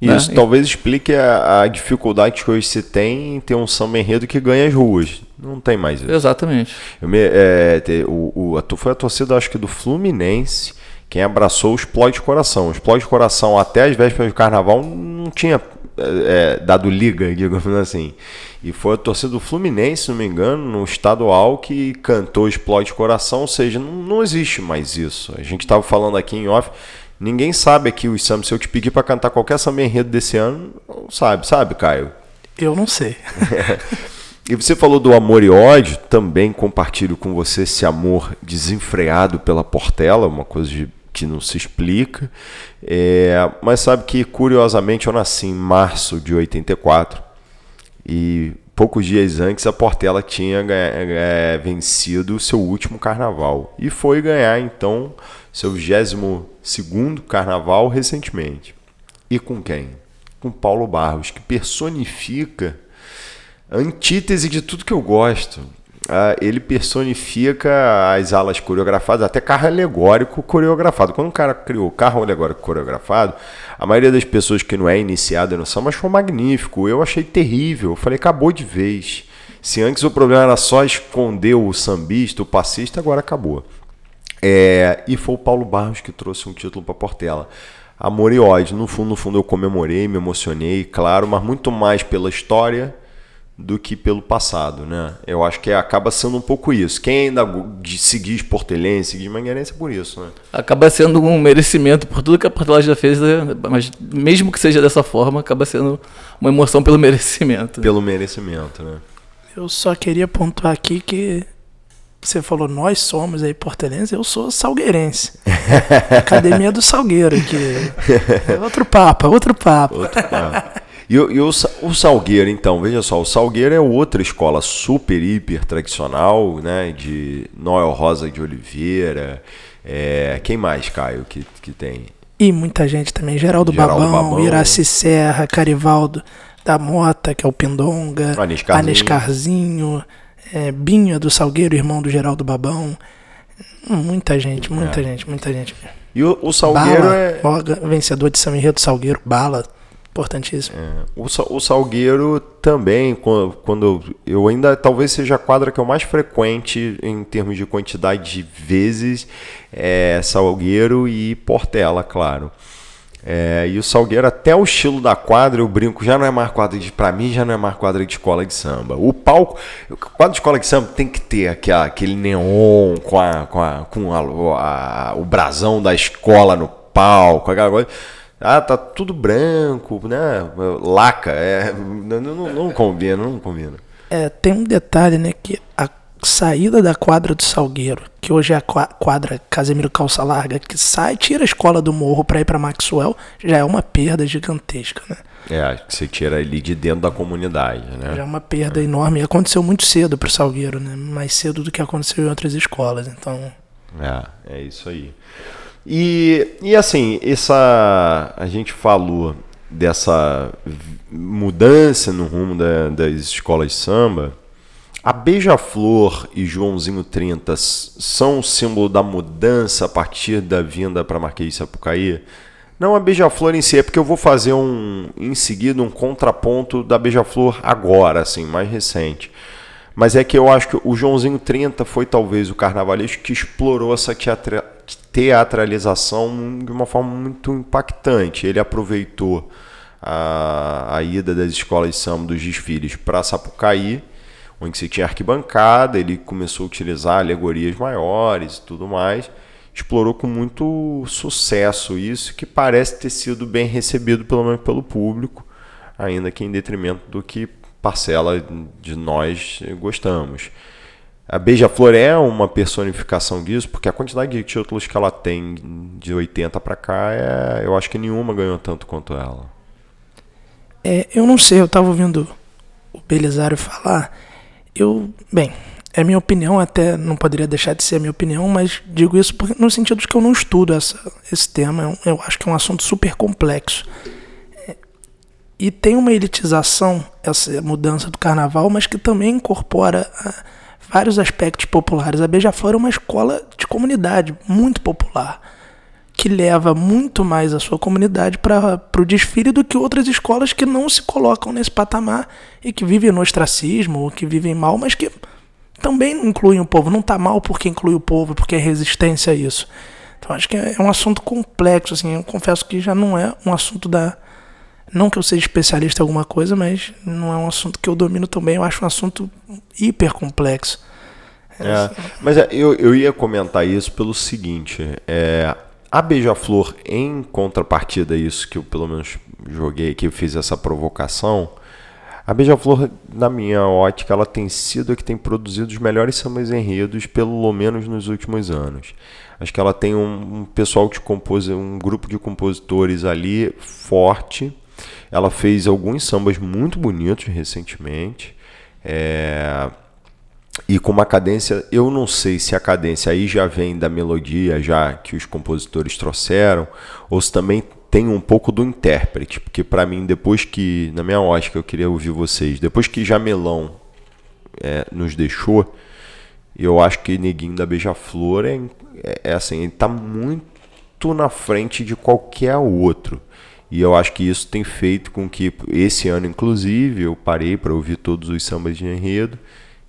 né? Isso talvez explique a, a dificuldade que hoje se tem em ter um samba enredo que ganha as ruas. Não tem mais isso. Exatamente. Eu me- é, te- o, o- foi a torcida, acho que do Fluminense, quem abraçou o Explode Coração. O Explode Coração, até as vésperas do carnaval, não tinha é, é, dado liga, digamos assim. E foi a torcida do Fluminense, se não me engano, no estadual, que cantou Explode Coração, ou seja, não, não existe mais isso. A gente estava falando aqui em off. Ninguém sabe aqui os sambas. Se eu te pedir para cantar qualquer samba enredo desse ano, não sabe, sabe, Caio? Eu não sei. E você falou do amor e ódio, também compartilho com você esse amor desenfreado pela Portela, uma coisa de- que não se explica. É, mas sabe que, curiosamente, eu nasci em março de 84 e poucos dias antes a Portela tinha é, vencido o seu último carnaval e foi ganhar, então, seu 22 carnaval recentemente. E com quem? Com Paulo Barros, que personifica a antítese de tudo que eu gosto. Ah, ele personifica as alas coreografadas, até carro alegórico coreografado. Quando um cara criou carro alegórico coreografado, a maioria das pessoas que não é iniciada no samba achou magnífico. Eu achei terrível. Eu falei, acabou de vez. Se antes o problema era só esconder o sambista, o passista, agora acabou. É, e foi o Paulo Barros que trouxe um título para Portela. Amor e ódio. No fundo, no fundo, eu comemorei, me emocionei, claro, mas muito mais pela história do que pelo passado, né? Eu acho que acaba sendo um pouco isso. Quem ainda de- se diz portelense, se diz mangueirense é por isso, né? Acaba sendo um merecimento por tudo que a Portela já fez, né? mas mesmo que seja dessa forma, acaba sendo uma emoção pelo merecimento. Pelo merecimento, né? Eu só queria pontuar aqui que você falou nós somos aí portelenses, eu sou salgueirense. Academia do Salgueiro, que é outro papo, é outro papo. Outro papo. E, o- e o, o Salgueiro, então, veja só, o Salgueiro é outra escola super, hiper tradicional, né? De Noel Rosa de Oliveira. É, quem mais, Caio, que, que tem? E muita gente também, Geraldo, Geraldo Babão, Babão. Iraci Serra, Carivaldo da Mota, que é o Pindonga, Anescarzinho. Anescarzinho, é, Binha do Salgueiro, irmão do Geraldo Babão. Muita gente, muita É. gente, muita gente. E o, o Salgueiro Bala, é. vencedor de São Enredo Salgueiro, Bala, importantíssimo. O, Sa- o Salgueiro também, quando, quando eu ainda talvez seja a quadra que eu mais frequente em termos de quantidade de vezes, é Salgueiro e Portela, claro. É, e o Salgueiro, até o estilo da quadra, eu brinco, já não é mais quadra de. Pra mim, já não é mais quadra de escola de samba. O palco. o Quadra de escola de samba tem que ter aquela, aquele neon com, a, com, a, com a- a- o brasão da escola no palco, aquela coisa. Ah, tá tudo branco, né? Laca. É, não, não, não combina, não combina. É, tem um detalhe, né, que a saída da quadra do Salgueiro, que hoje é a qua- quadra Casemiro Calça Larga, que sai, tira a escola do morro pra ir pra Maxwell, já é uma perda gigantesca, né? É, que você tira ali de dentro da comunidade, Já é né? uma perda enorme. E aconteceu muito cedo pro Salgueiro, né? Mais cedo do que aconteceu em outras escolas. Então, É, é isso aí. E, e assim, essa. A gente falou dessa mudança no rumo da- das escolas de samba. A Beija-Flor e Joãozinho 30 s- são o símbolo da mudança a partir da vinda para Marquês de Sapucaí? Não a Beija-Flor em si, é porque eu vou fazer um em seguida um contraponto da Beija-Flor agora, assim, mais recente. Mas é que eu acho que o Joãozinho 30 foi talvez o carnavalesco que explorou essa teatra- teatralização de uma forma muito impactante. Ele aproveitou a, a ida das escolas de samba dos desfiles para Sapucaí, onde se tinha arquibancada, ele começou a utilizar alegorias maiores e tudo mais, explorou com muito sucesso isso, que parece ter sido bem recebido pelo menos pelo público, ainda que em detrimento do que parcela de nós gostamos. A Beija-Flor é uma personificação disso, porque a quantidade de títulos que ela tem de 80 para cá, é, eu acho que nenhuma ganhou tanto quanto ela. É, eu não sei, eu estava ouvindo o Belisário falar. Eu, bem, é minha opinião, até não poderia deixar de ser a minha opinião, mas digo isso porque, no sentido de que eu não estudo essa, esse tema. Eu acho que é um assunto super complexo. É, e tem uma elitização, essa mudança do carnaval, mas que também incorpora. A, vários aspectos populares. A Beija-Flor é uma escola de comunidade muito popular, que leva muito mais a sua comunidade para o desfile do que outras escolas que não se colocam nesse patamar e que vivem no ostracismo, ou que vivem mal, mas que também incluem o povo. Não está mal porque inclui o povo, porque é resistência a isso. Então acho que é um assunto complexo, assim, eu confesso que já não é um assunto da não que eu seja especialista em alguma coisa, mas não é um assunto que eu domino também. Eu acho um assunto hiper complexo. É, mas é, eu, eu ia comentar isso pelo seguinte: é, a Beija-Flor, em contrapartida a isso que eu pelo menos joguei, que eu fiz essa provocação, a Beija-Flor, na minha ótica, ela tem sido a que tem produzido os melhores sambas enredos, pelo menos nos últimos anos. Acho que ela tem um, um pessoal de compos, um grupo de compositores ali forte ela fez alguns sambas muito bonitos recentemente. É... E com uma cadência, eu não sei se a cadência aí já vem da melodia já que os compositores trouxeram, ou se também tem um pouco do intérprete, porque para mim, depois que, na minha ótica, eu queria ouvir vocês, depois que Jamelão é, nos deixou, eu acho que Neguinho da Beija-Flor é, é, é assim, ele tá muito na frente de qualquer outro. E eu acho que isso tem feito com que esse ano, inclusive, eu parei para ouvir todos os sambas de enredo.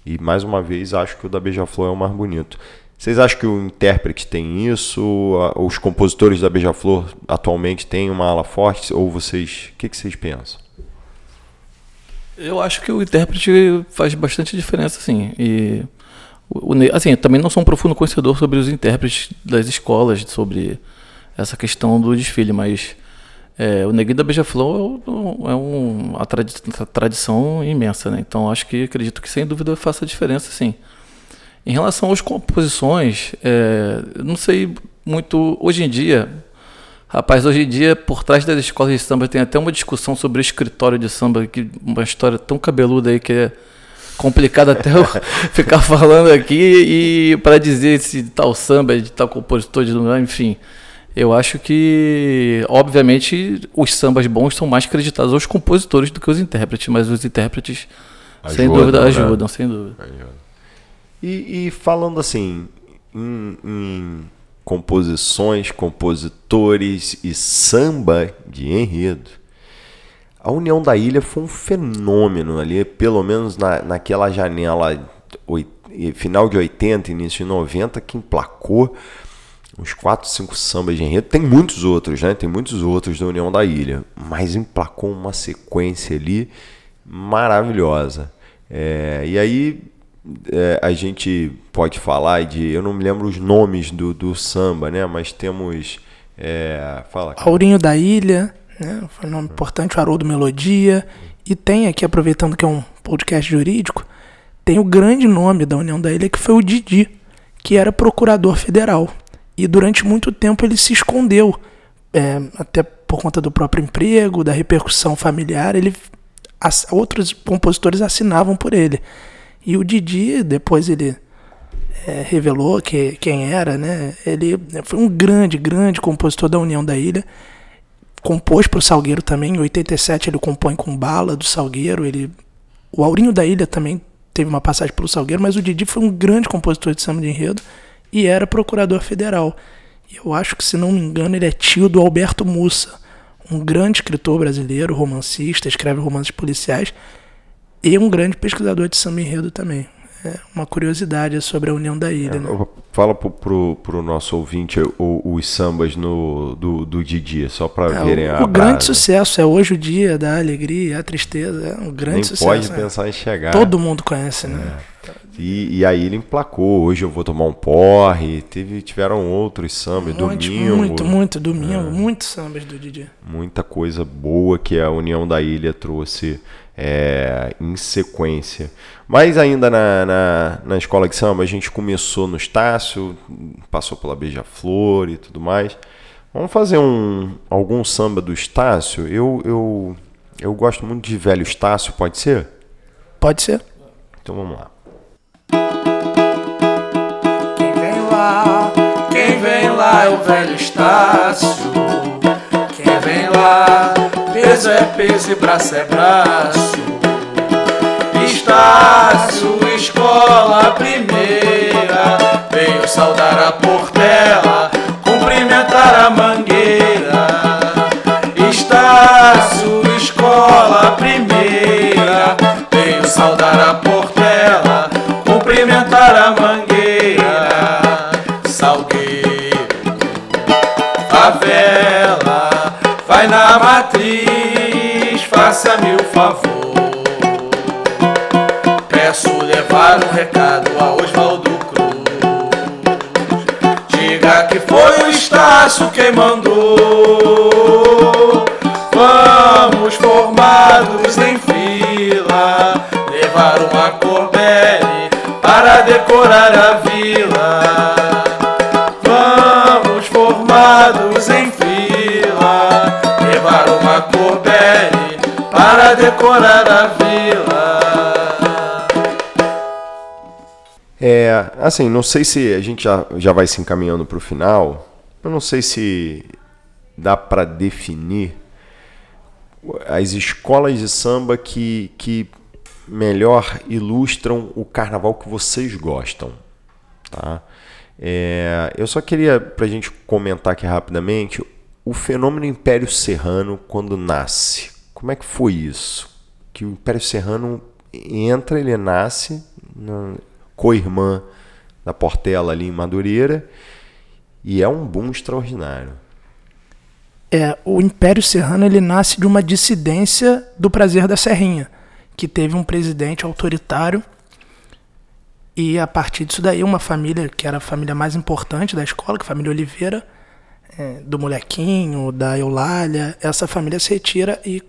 E mais uma vez acho que o da Beija-Flor é o mais bonito. Vocês acham que o intérprete tem isso? Os compositores da Beija-Flor atualmente têm uma ala forte? Ou vocês. O que, que vocês pensam? Eu acho que o intérprete faz bastante diferença, sim. E, assim, também não sou um profundo conhecedor sobre os intérpretes das escolas, sobre essa questão do desfile, mas é, o Neguinho da Beija-Flor é, um, uma tradi tradição imensa, né? Então acho que acredito que sem dúvida faça diferença, sim. Em relação às composições, é, não sei muito hoje em dia. Rapaz, hoje em dia, por trás das escolas de samba, tem até uma discussão sobre escritório de samba, que uma história tão cabeluda aí que é complicado até eu ficar falando aqui e para dizer se tal samba é de tal compositor, de enfim. Eu acho que, obviamente, os sambas bons são mais creditados aos compositores do que os intérpretes, mas os intérpretes, ajudam, sem dúvida, né? ajudam, sem dúvida. E, e falando assim, em, em, composições, compositores e samba de enredo, a União da Ilha foi um fenômeno ali, pelo menos na, naquela janela final de 80, início de 90, que emplacou uns 4, 5 sambas de enredo. Tem muitos outros, né? Tem muitos outros da União da Ilha. Mas emplacou uma sequência ali maravilhosa. É, e aí é, a gente pode falar de. Eu não me lembro os nomes do, do samba, né? Mas temos. É, fala. Aurinho da Ilha, né? Foi um nome importante, o Haroldo Melodia. E tem aqui, aproveitando que é um podcast jurídico, tem o grande nome da União da Ilha, que foi o Didi, que era procurador federal. E durante muito tempo ele se escondeu, é, até por conta do próprio emprego, da repercussão familiar, ele as, outros compositores assinavam por ele. E o Didi, depois ele é, revelou que, quem era, né? Ele foi um grande, grande compositor da União da Ilha. Compôs para o Salgueiro também. Em 87 ele compõe com Bala do Salgueiro. Ele, o Aurinho da Ilha também teve uma passagem pelo Salgueiro, mas o Didi foi um grande compositor de samba de enredo e era procurador federal. Eu acho que, se não me engano, ele é tio do Alberto Mussa, um grande escritor brasileiro, romancista, escreve romances policiais e um grande pesquisador de samba enredo também. É uma curiosidade sobre a União da Ilha. É, né? Fala pro, pro, pro, nosso ouvinte o, os sambas no, do, do Didi, só para é, verem o, a. O grande sucesso é hoje o dia da alegria, a tristeza. É um grande Nem sucesso. Pode né? pensar em chegar. Todo mundo conhece, né? É. E, e aí ele emplacou. Hoje eu vou tomar um porre. Teve, tiveram outros sambas, Muito, domingo. muito, muito domingo, muitos sambas do Didi. muita coisa boa que a União da Ilha trouxe é, em sequência. Mas ainda na, na, na escola de samba, a gente começou no Estácio, passou pela Beija-Flor e tudo mais. Vamos fazer um, algum samba do Estácio? Eu, eu, eu gosto muito de velho Estácio, pode ser? Pode ser. Então vamos lá. Quem vem lá, Quem vem lá é o velho Estácio. Quem vem lá, peso é peso e braço é braço. Estácio, escola primeira. Veio saudar a Portela, matriz, faça-me o favor. Peço levar um recado a Oswaldo Cruz. Diga que foi o Estácio quem mandou. Vamos formados em fila, levar uma corbele para decorar a vila. Vamos formados em fila, levar uma corbele para decorar a vila. É, assim, não sei se a gente já, já vai se encaminhando para o final. Eu não sei se dá para definir as escolas de samba que, que melhor ilustram o carnaval que vocês gostam. Tá? É, eu só queria, para a gente comentar aqui rapidamente, o fenômeno Império Serrano quando nasce. Como é que foi isso? Que o Império Serrano entra, ele nasce na co-irmã da Portela ali em Madureira e é um boom extraordinário. É, o Império Serrano ele nasce de uma dissidência do Prazer da Serrinha, que teve um presidente autoritário e a partir disso daí uma família que era a família mais importante da escola, que é a família Oliveira, é, do molequinho, da Eulália, essa família se retira e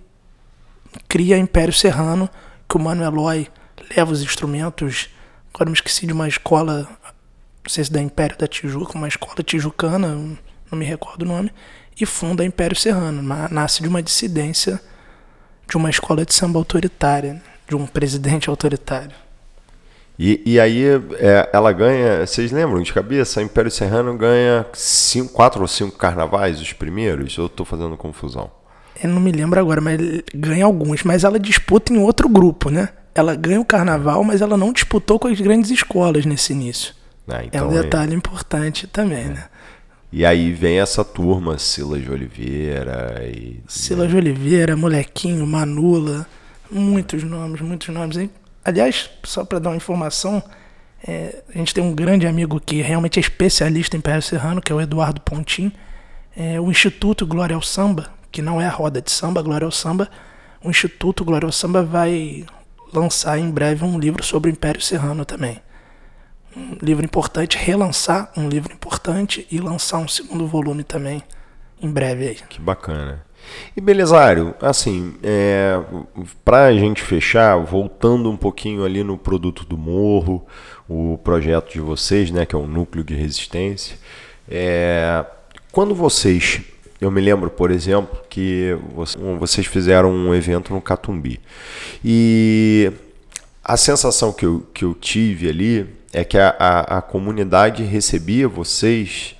cria Império Serrano, que o Mano Eloy leva os instrumentos, agora me esqueci de uma escola, não sei se da Império da Tijuca, uma escola tijucana, não me recordo o nome, e funda Império Serrano. Na- Nasce de uma dissidência de uma escola de samba autoritária, de um presidente autoritário. E, e aí é, ela ganha, vocês lembram de cabeça? A Império Serrano ganha cinco, quatro ou cinco carnavais, os primeiros? Eu estou fazendo confusão. Eu não me lembro agora, mas ganha alguns. Mas ela disputa em outro grupo, né? Ela ganha o carnaval, mas ela não disputou com as grandes escolas nesse início. É Então, um é- detalhe importante também, né? E aí vem essa turma, Silas de Oliveira e. Silas de Oliveira, Molequinho, Manula, muitos nomes, muitos nomes. hein? Aliás, só para dar uma informação, é, a gente tem um grande amigo que realmente é especialista em Império Serrano, que é o Eduardo Pontin. É, o Instituto Glória ao Samba, que não é a roda de samba, Glória ao Samba, o Instituto Glória ao Samba vai lançar em breve um livro sobre o Império Serrano também. Um livro importante, relançar um livro importante e lançar um segundo volume também em breve aí. Que bacana. E Belisário, assim, é, para a gente fechar, voltando um pouquinho ali no produto do morro, o projeto de vocês, né, que é o núcleo de resistência, é, quando vocês, eu me lembro, por exemplo, que você- vocês fizeram um evento no Catumbi e a sensação que eu, que eu tive ali é que a, a, a comunidade recebia vocês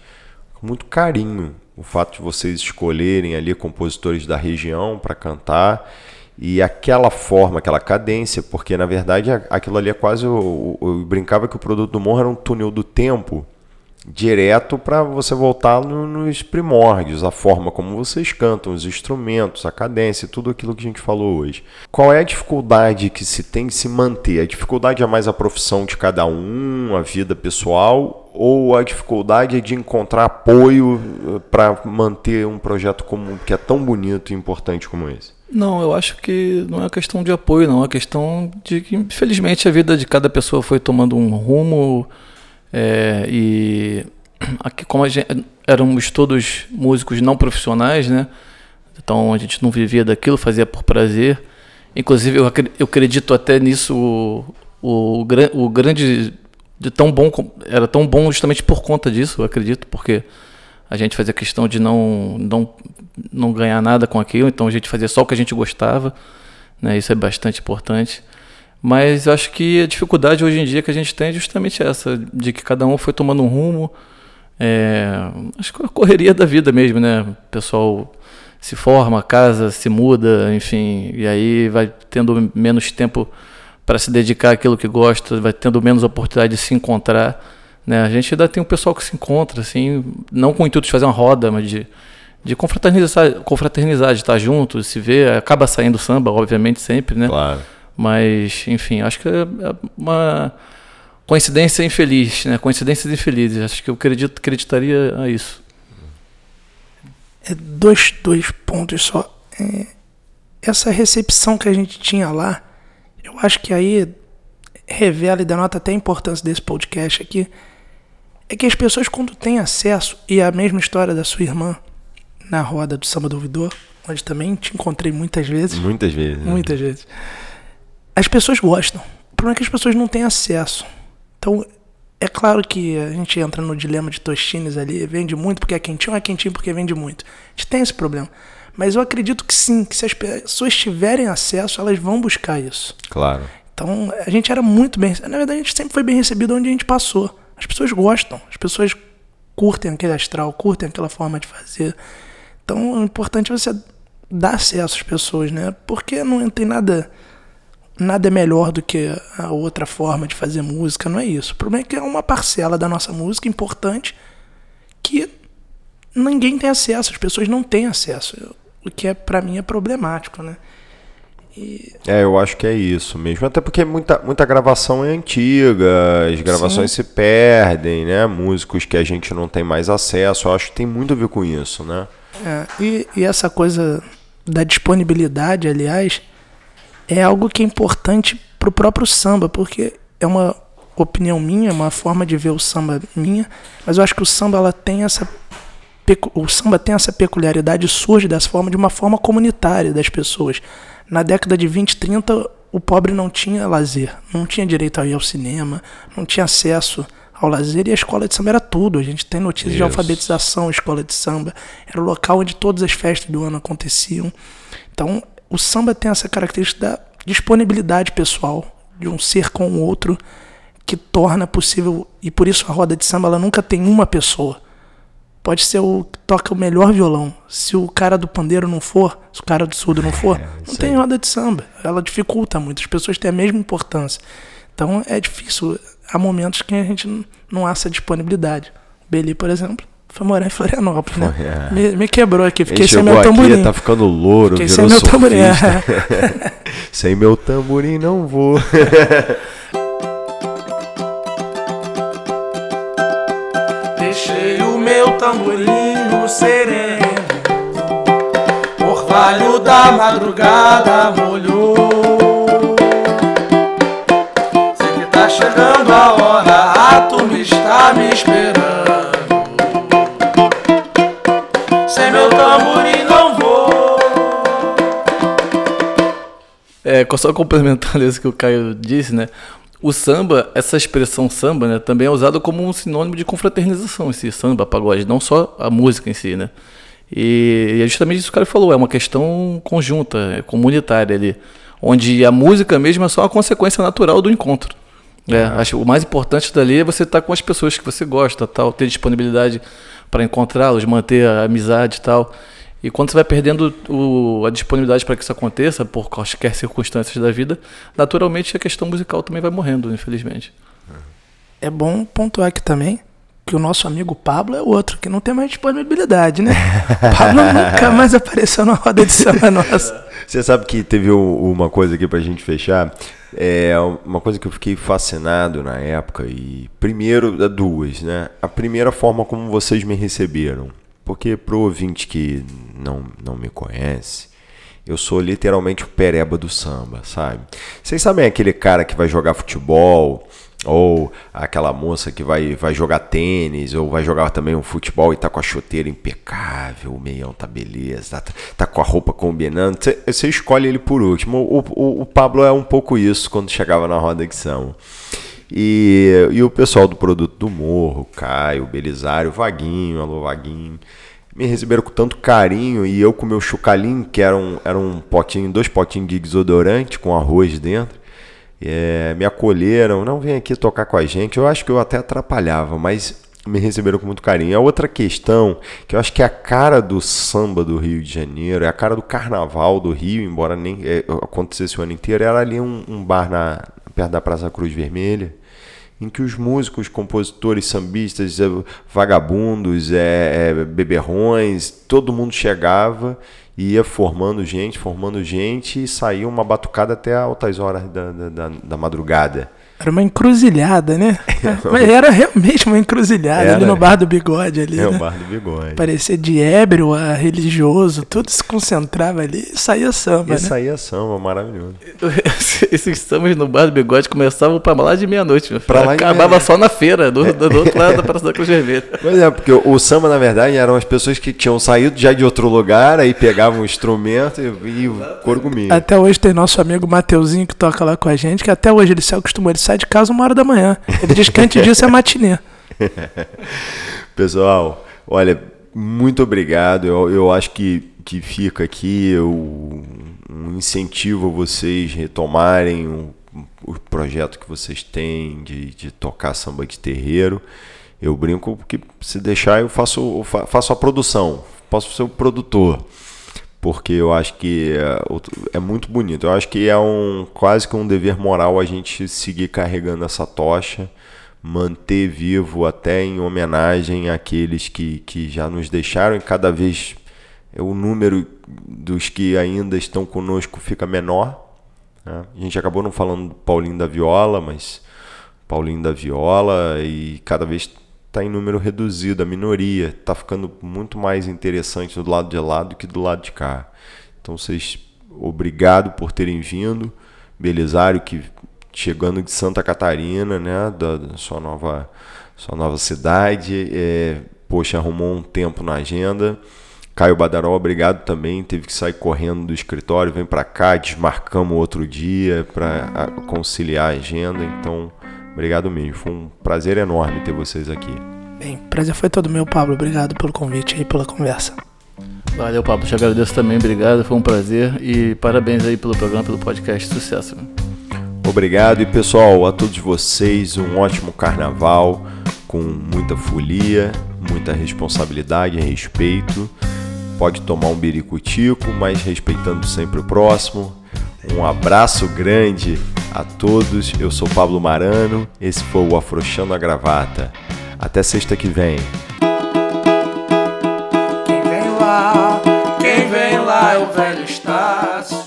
com muito carinho. O fato de vocês escolherem ali compositores da região para cantar e aquela forma, aquela cadência, porque na verdade aquilo ali é quase. Eu, eu brincava que o produto do morro era um túnel do tempo direto para você voltar no- nos primórdios, a forma como vocês cantam, os instrumentos, a cadência, tudo aquilo que a gente falou hoje. Qual é a dificuldade que se tem de se manter? A dificuldade é mais a profissão de cada um, a vida pessoal, ou a dificuldade é de encontrar apoio para manter um projeto como que é tão bonito e importante como esse? Não, eu acho que não é questão de apoio, não. É questão de que, infelizmente, a vida de cada pessoa foi tomando um rumo. É, e aqui, como gente, éramos todos músicos não profissionais, né? Então a gente não vivia daquilo, fazia por prazer. Inclusive, eu, eu acredito até nisso. O, o, o grande. De tão bom, era tão bom justamente por conta disso, eu acredito, porque a gente fazia questão de não, não, não ganhar nada com aquilo, então a gente fazia só o que a gente gostava, né? Isso é bastante importante. Mas acho que a dificuldade hoje em dia que a gente tem é justamente essa, de que cada um foi tomando um rumo. É, acho que a correria da vida mesmo, né? O pessoal se forma, casa, se muda, enfim, e aí vai tendo menos tempo para se dedicar àquilo que gosta, vai tendo menos oportunidade de se encontrar. Né? A gente ainda tem um pessoal que se encontra, assim, não com o intuito de fazer uma roda, mas de, de confraternizar, confraternizar, de estar junto, de se ver. Acaba saindo samba, obviamente, sempre, né? Claro. Mas, enfim, acho que é uma coincidência infeliz, né? Coincidências infelizes. Acho que eu acredito, acreditaria a isso. É dois, dois pontos só. É, essa recepção que a gente tinha lá, eu acho que aí revela e denota até a importância desse podcast aqui. É que as pessoas, quando têm acesso, e a mesma história da sua irmã na roda do Samba do Ouvidor, onde também te encontrei muitas vezes. Muitas vezes. Né? Muitas vezes. As pessoas gostam. O problema é que as pessoas não têm acesso. Então, é claro que a gente entra no dilema de Tostines ali, vende muito porque é quentinho, é quentinho porque vende muito. A gente tem esse problema. Mas eu acredito que sim, que se as pessoas tiverem acesso, elas vão buscar isso. Claro. Então, a gente era muito bem. Na verdade, a gente sempre foi bem recebido onde a gente passou. As pessoas gostam, as pessoas curtem aquele astral, curtem aquela forma de fazer. Então, o importante é você dar acesso às pessoas, né? Porque não tem nada nada é melhor do que a outra forma de fazer música, não é isso. O problema é que é uma parcela da nossa música importante que ninguém tem acesso, as pessoas não têm acesso, o que é para mim é problemático, né? E... É, eu acho que é isso mesmo. Até porque muita, muita gravação é antiga, as gravações Sim. se perdem, né? Músicos que a gente não tem mais acesso. Eu acho que tem muito a ver com isso, né? É, e, e essa coisa da disponibilidade, aliás, é algo que é importante para o próprio samba, porque é uma opinião minha, uma forma de ver o samba minha, mas eu acho que o samba ela tem essa o samba tem essa peculiaridade surge dessa forma de uma forma comunitária das pessoas. Na década de 20, 30, o pobre não tinha lazer, não tinha direito a ir ao cinema, não tinha acesso ao lazer e a escola de samba era tudo. A gente tem notícias Isso. de alfabetização, escola de samba, era o local onde todas as festas do ano aconteciam. Então, o samba tem essa característica da disponibilidade pessoal, de um ser com o outro, que torna possível, e por isso a roda de samba ela nunca tem uma pessoa. Pode ser o que toca o melhor violão. Se o cara do pandeiro não for, se o cara do surdo não for, é, não tem roda de samba. Ela dificulta muito. As pessoas têm a mesma importância. Então é difícil. Há momentos que a gente não há essa disponibilidade. Beli, por exemplo, foi morar em Florianópolis, né? É. Me, me, quebrou aqui, fiquei sem meu tamborim. Aqui, tá ficando louro, fiquei virou sem meu tamborim. É. sem meu tamborim não vou. Deixei o meu tamborim no sereno, orvalho da madrugada molhou. Sei que tá chegando a hora, a turma está me esperando. É, só complementando isso que o Caio disse, né? O samba, essa expressão samba, né, também é usada como um sinônimo de confraternização, esse samba, pagode, não só a música em si, né? E, é justamente isso que o cara falou, é uma questão conjunta, é comunitária ali, onde a música mesmo é só a consequência natural do encontro. É, acho o mais importante dali é você estar com as pessoas que você gosta, tal, ter disponibilidade para encontrá-los, manter a amizade e tal. E quando você vai perdendo o, a disponibilidade para que isso aconteça, por quaisquer circunstâncias da vida, naturalmente a questão musical também vai morrendo, infelizmente. É bom pontuar aqui também que o nosso amigo Pablo é outro, que não tem mais disponibilidade, né? Pablo nunca mais apareceu na roda de samba nossa. Você sabe que teve uma coisa aqui pra gente fechar. É uma coisa que eu fiquei fascinado na época. E primeiro, duas, né? A primeira forma como vocês me receberam. Porque pro ouvinte que não, não me conhece, Eu sou literalmente o pereba do samba, sabe? Vocês sabem aquele cara que vai jogar futebol, ou aquela moça que vai, vai jogar tênis, ou vai jogar também um futebol e tá com a chuteira impecável, o meião tá beleza, tá, tá com a roupa combinando. Você escolhe ele por último. O, o, o, Pablo é um pouco isso quando chegava na roda de samba. E, e o pessoal do Produto do Morro, Caio, Belisário, Vaguinho, alô Vaguinho, me receberam com tanto carinho e eu com meu chucalinho, que era um, era um potinho, dois potinhos de desodorante com arroz dentro, é, me acolheram, não vem aqui tocar com a gente. Eu acho que eu até atrapalhava, mas me receberam com muito carinho. A outra questão, que eu acho que é a cara do samba do Rio de Janeiro, é a cara do carnaval do Rio, embora nem é, acontecesse o ano inteiro, era ali um, um bar na, perto da Praça Cruz Vermelha em que os músicos, compositores, sambistas, eh, vagabundos, é, é, beberrões, todo mundo chegava ia formando gente, formando gente e saía uma batucada até altas horas da, da, da madrugada. Era uma encruzilhada, né? Mas era realmente uma encruzilhada era. ali no bar do bigode ali. É né? o bar do bigode. Parecia de ébrio a religioso, tudo se concentrava ali e saía samba. E né? saía samba, maravilhoso. Esses sambas no bar do bigode começavam pra lá de meia-noite. Acabava só na feira, do, do, do, outro lado da Praça da Cruz Vermelha. Pois é, porque o, o, samba, na verdade, eram as pessoas que tinham saído já de outro lugar, aí pegavam o instrumento e, e o corgumia. Até hoje tem nosso amigo Mateuzinho que toca lá com a gente, que até hoje ele se acostumou, ele sai de casa uma hora da manhã. Ele diz que antes disso é matinê. Pessoal, olha, muito obrigado. Eu, eu acho que, que fica aqui eu, um incentivo a vocês retomarem o, o projeto que vocês têm de, de tocar samba de terreiro. Eu brinco porque se deixar eu faço, eu faço a produção, posso ser o produtor porque eu acho que é, é, muito bonito. Eu acho que é um quase que um dever moral a gente seguir carregando essa tocha, manter vivo até em homenagem àqueles que, que já nos deixaram e cada vez o número dos que ainda estão conosco fica menor. Né? A gente acabou não falando do Paulinho da Viola, mas Paulinho da Viola e cada vez está em número reduzido, a minoria está ficando muito mais interessante do lado de lá do que do lado de cá. Então vocês, obrigado por terem vindo, Belisário que chegando de Santa Catarina, né, da, da sua nova sua nova cidade, é, poxa arrumou um tempo na agenda. Caio Badaró, obrigado também. Teve que sair correndo do escritório, vem para cá, desmarcamos outro dia para conciliar a agenda. Então, Obrigado mesmo. Foi um prazer enorme ter vocês aqui. Bem, prazer foi todo meu, Pablo. Obrigado pelo convite e pela conversa. Valeu, Pablo. Te agradeço também. Obrigado. Foi um prazer. E parabéns aí pelo programa, pelo podcast. Sucesso. Obrigado. E pessoal, a todos vocês, um ótimo carnaval com muita folia, muita responsabilidade e respeito. Pode tomar um biricutico, mas respeitando sempre o próximo. Um abraço grande a todos. Eu sou Pablo Marano. Esse foi o Afrouxando a Gravata. Até sexta que vem. Quem vem lá, quem vem lá é o velho Estácio.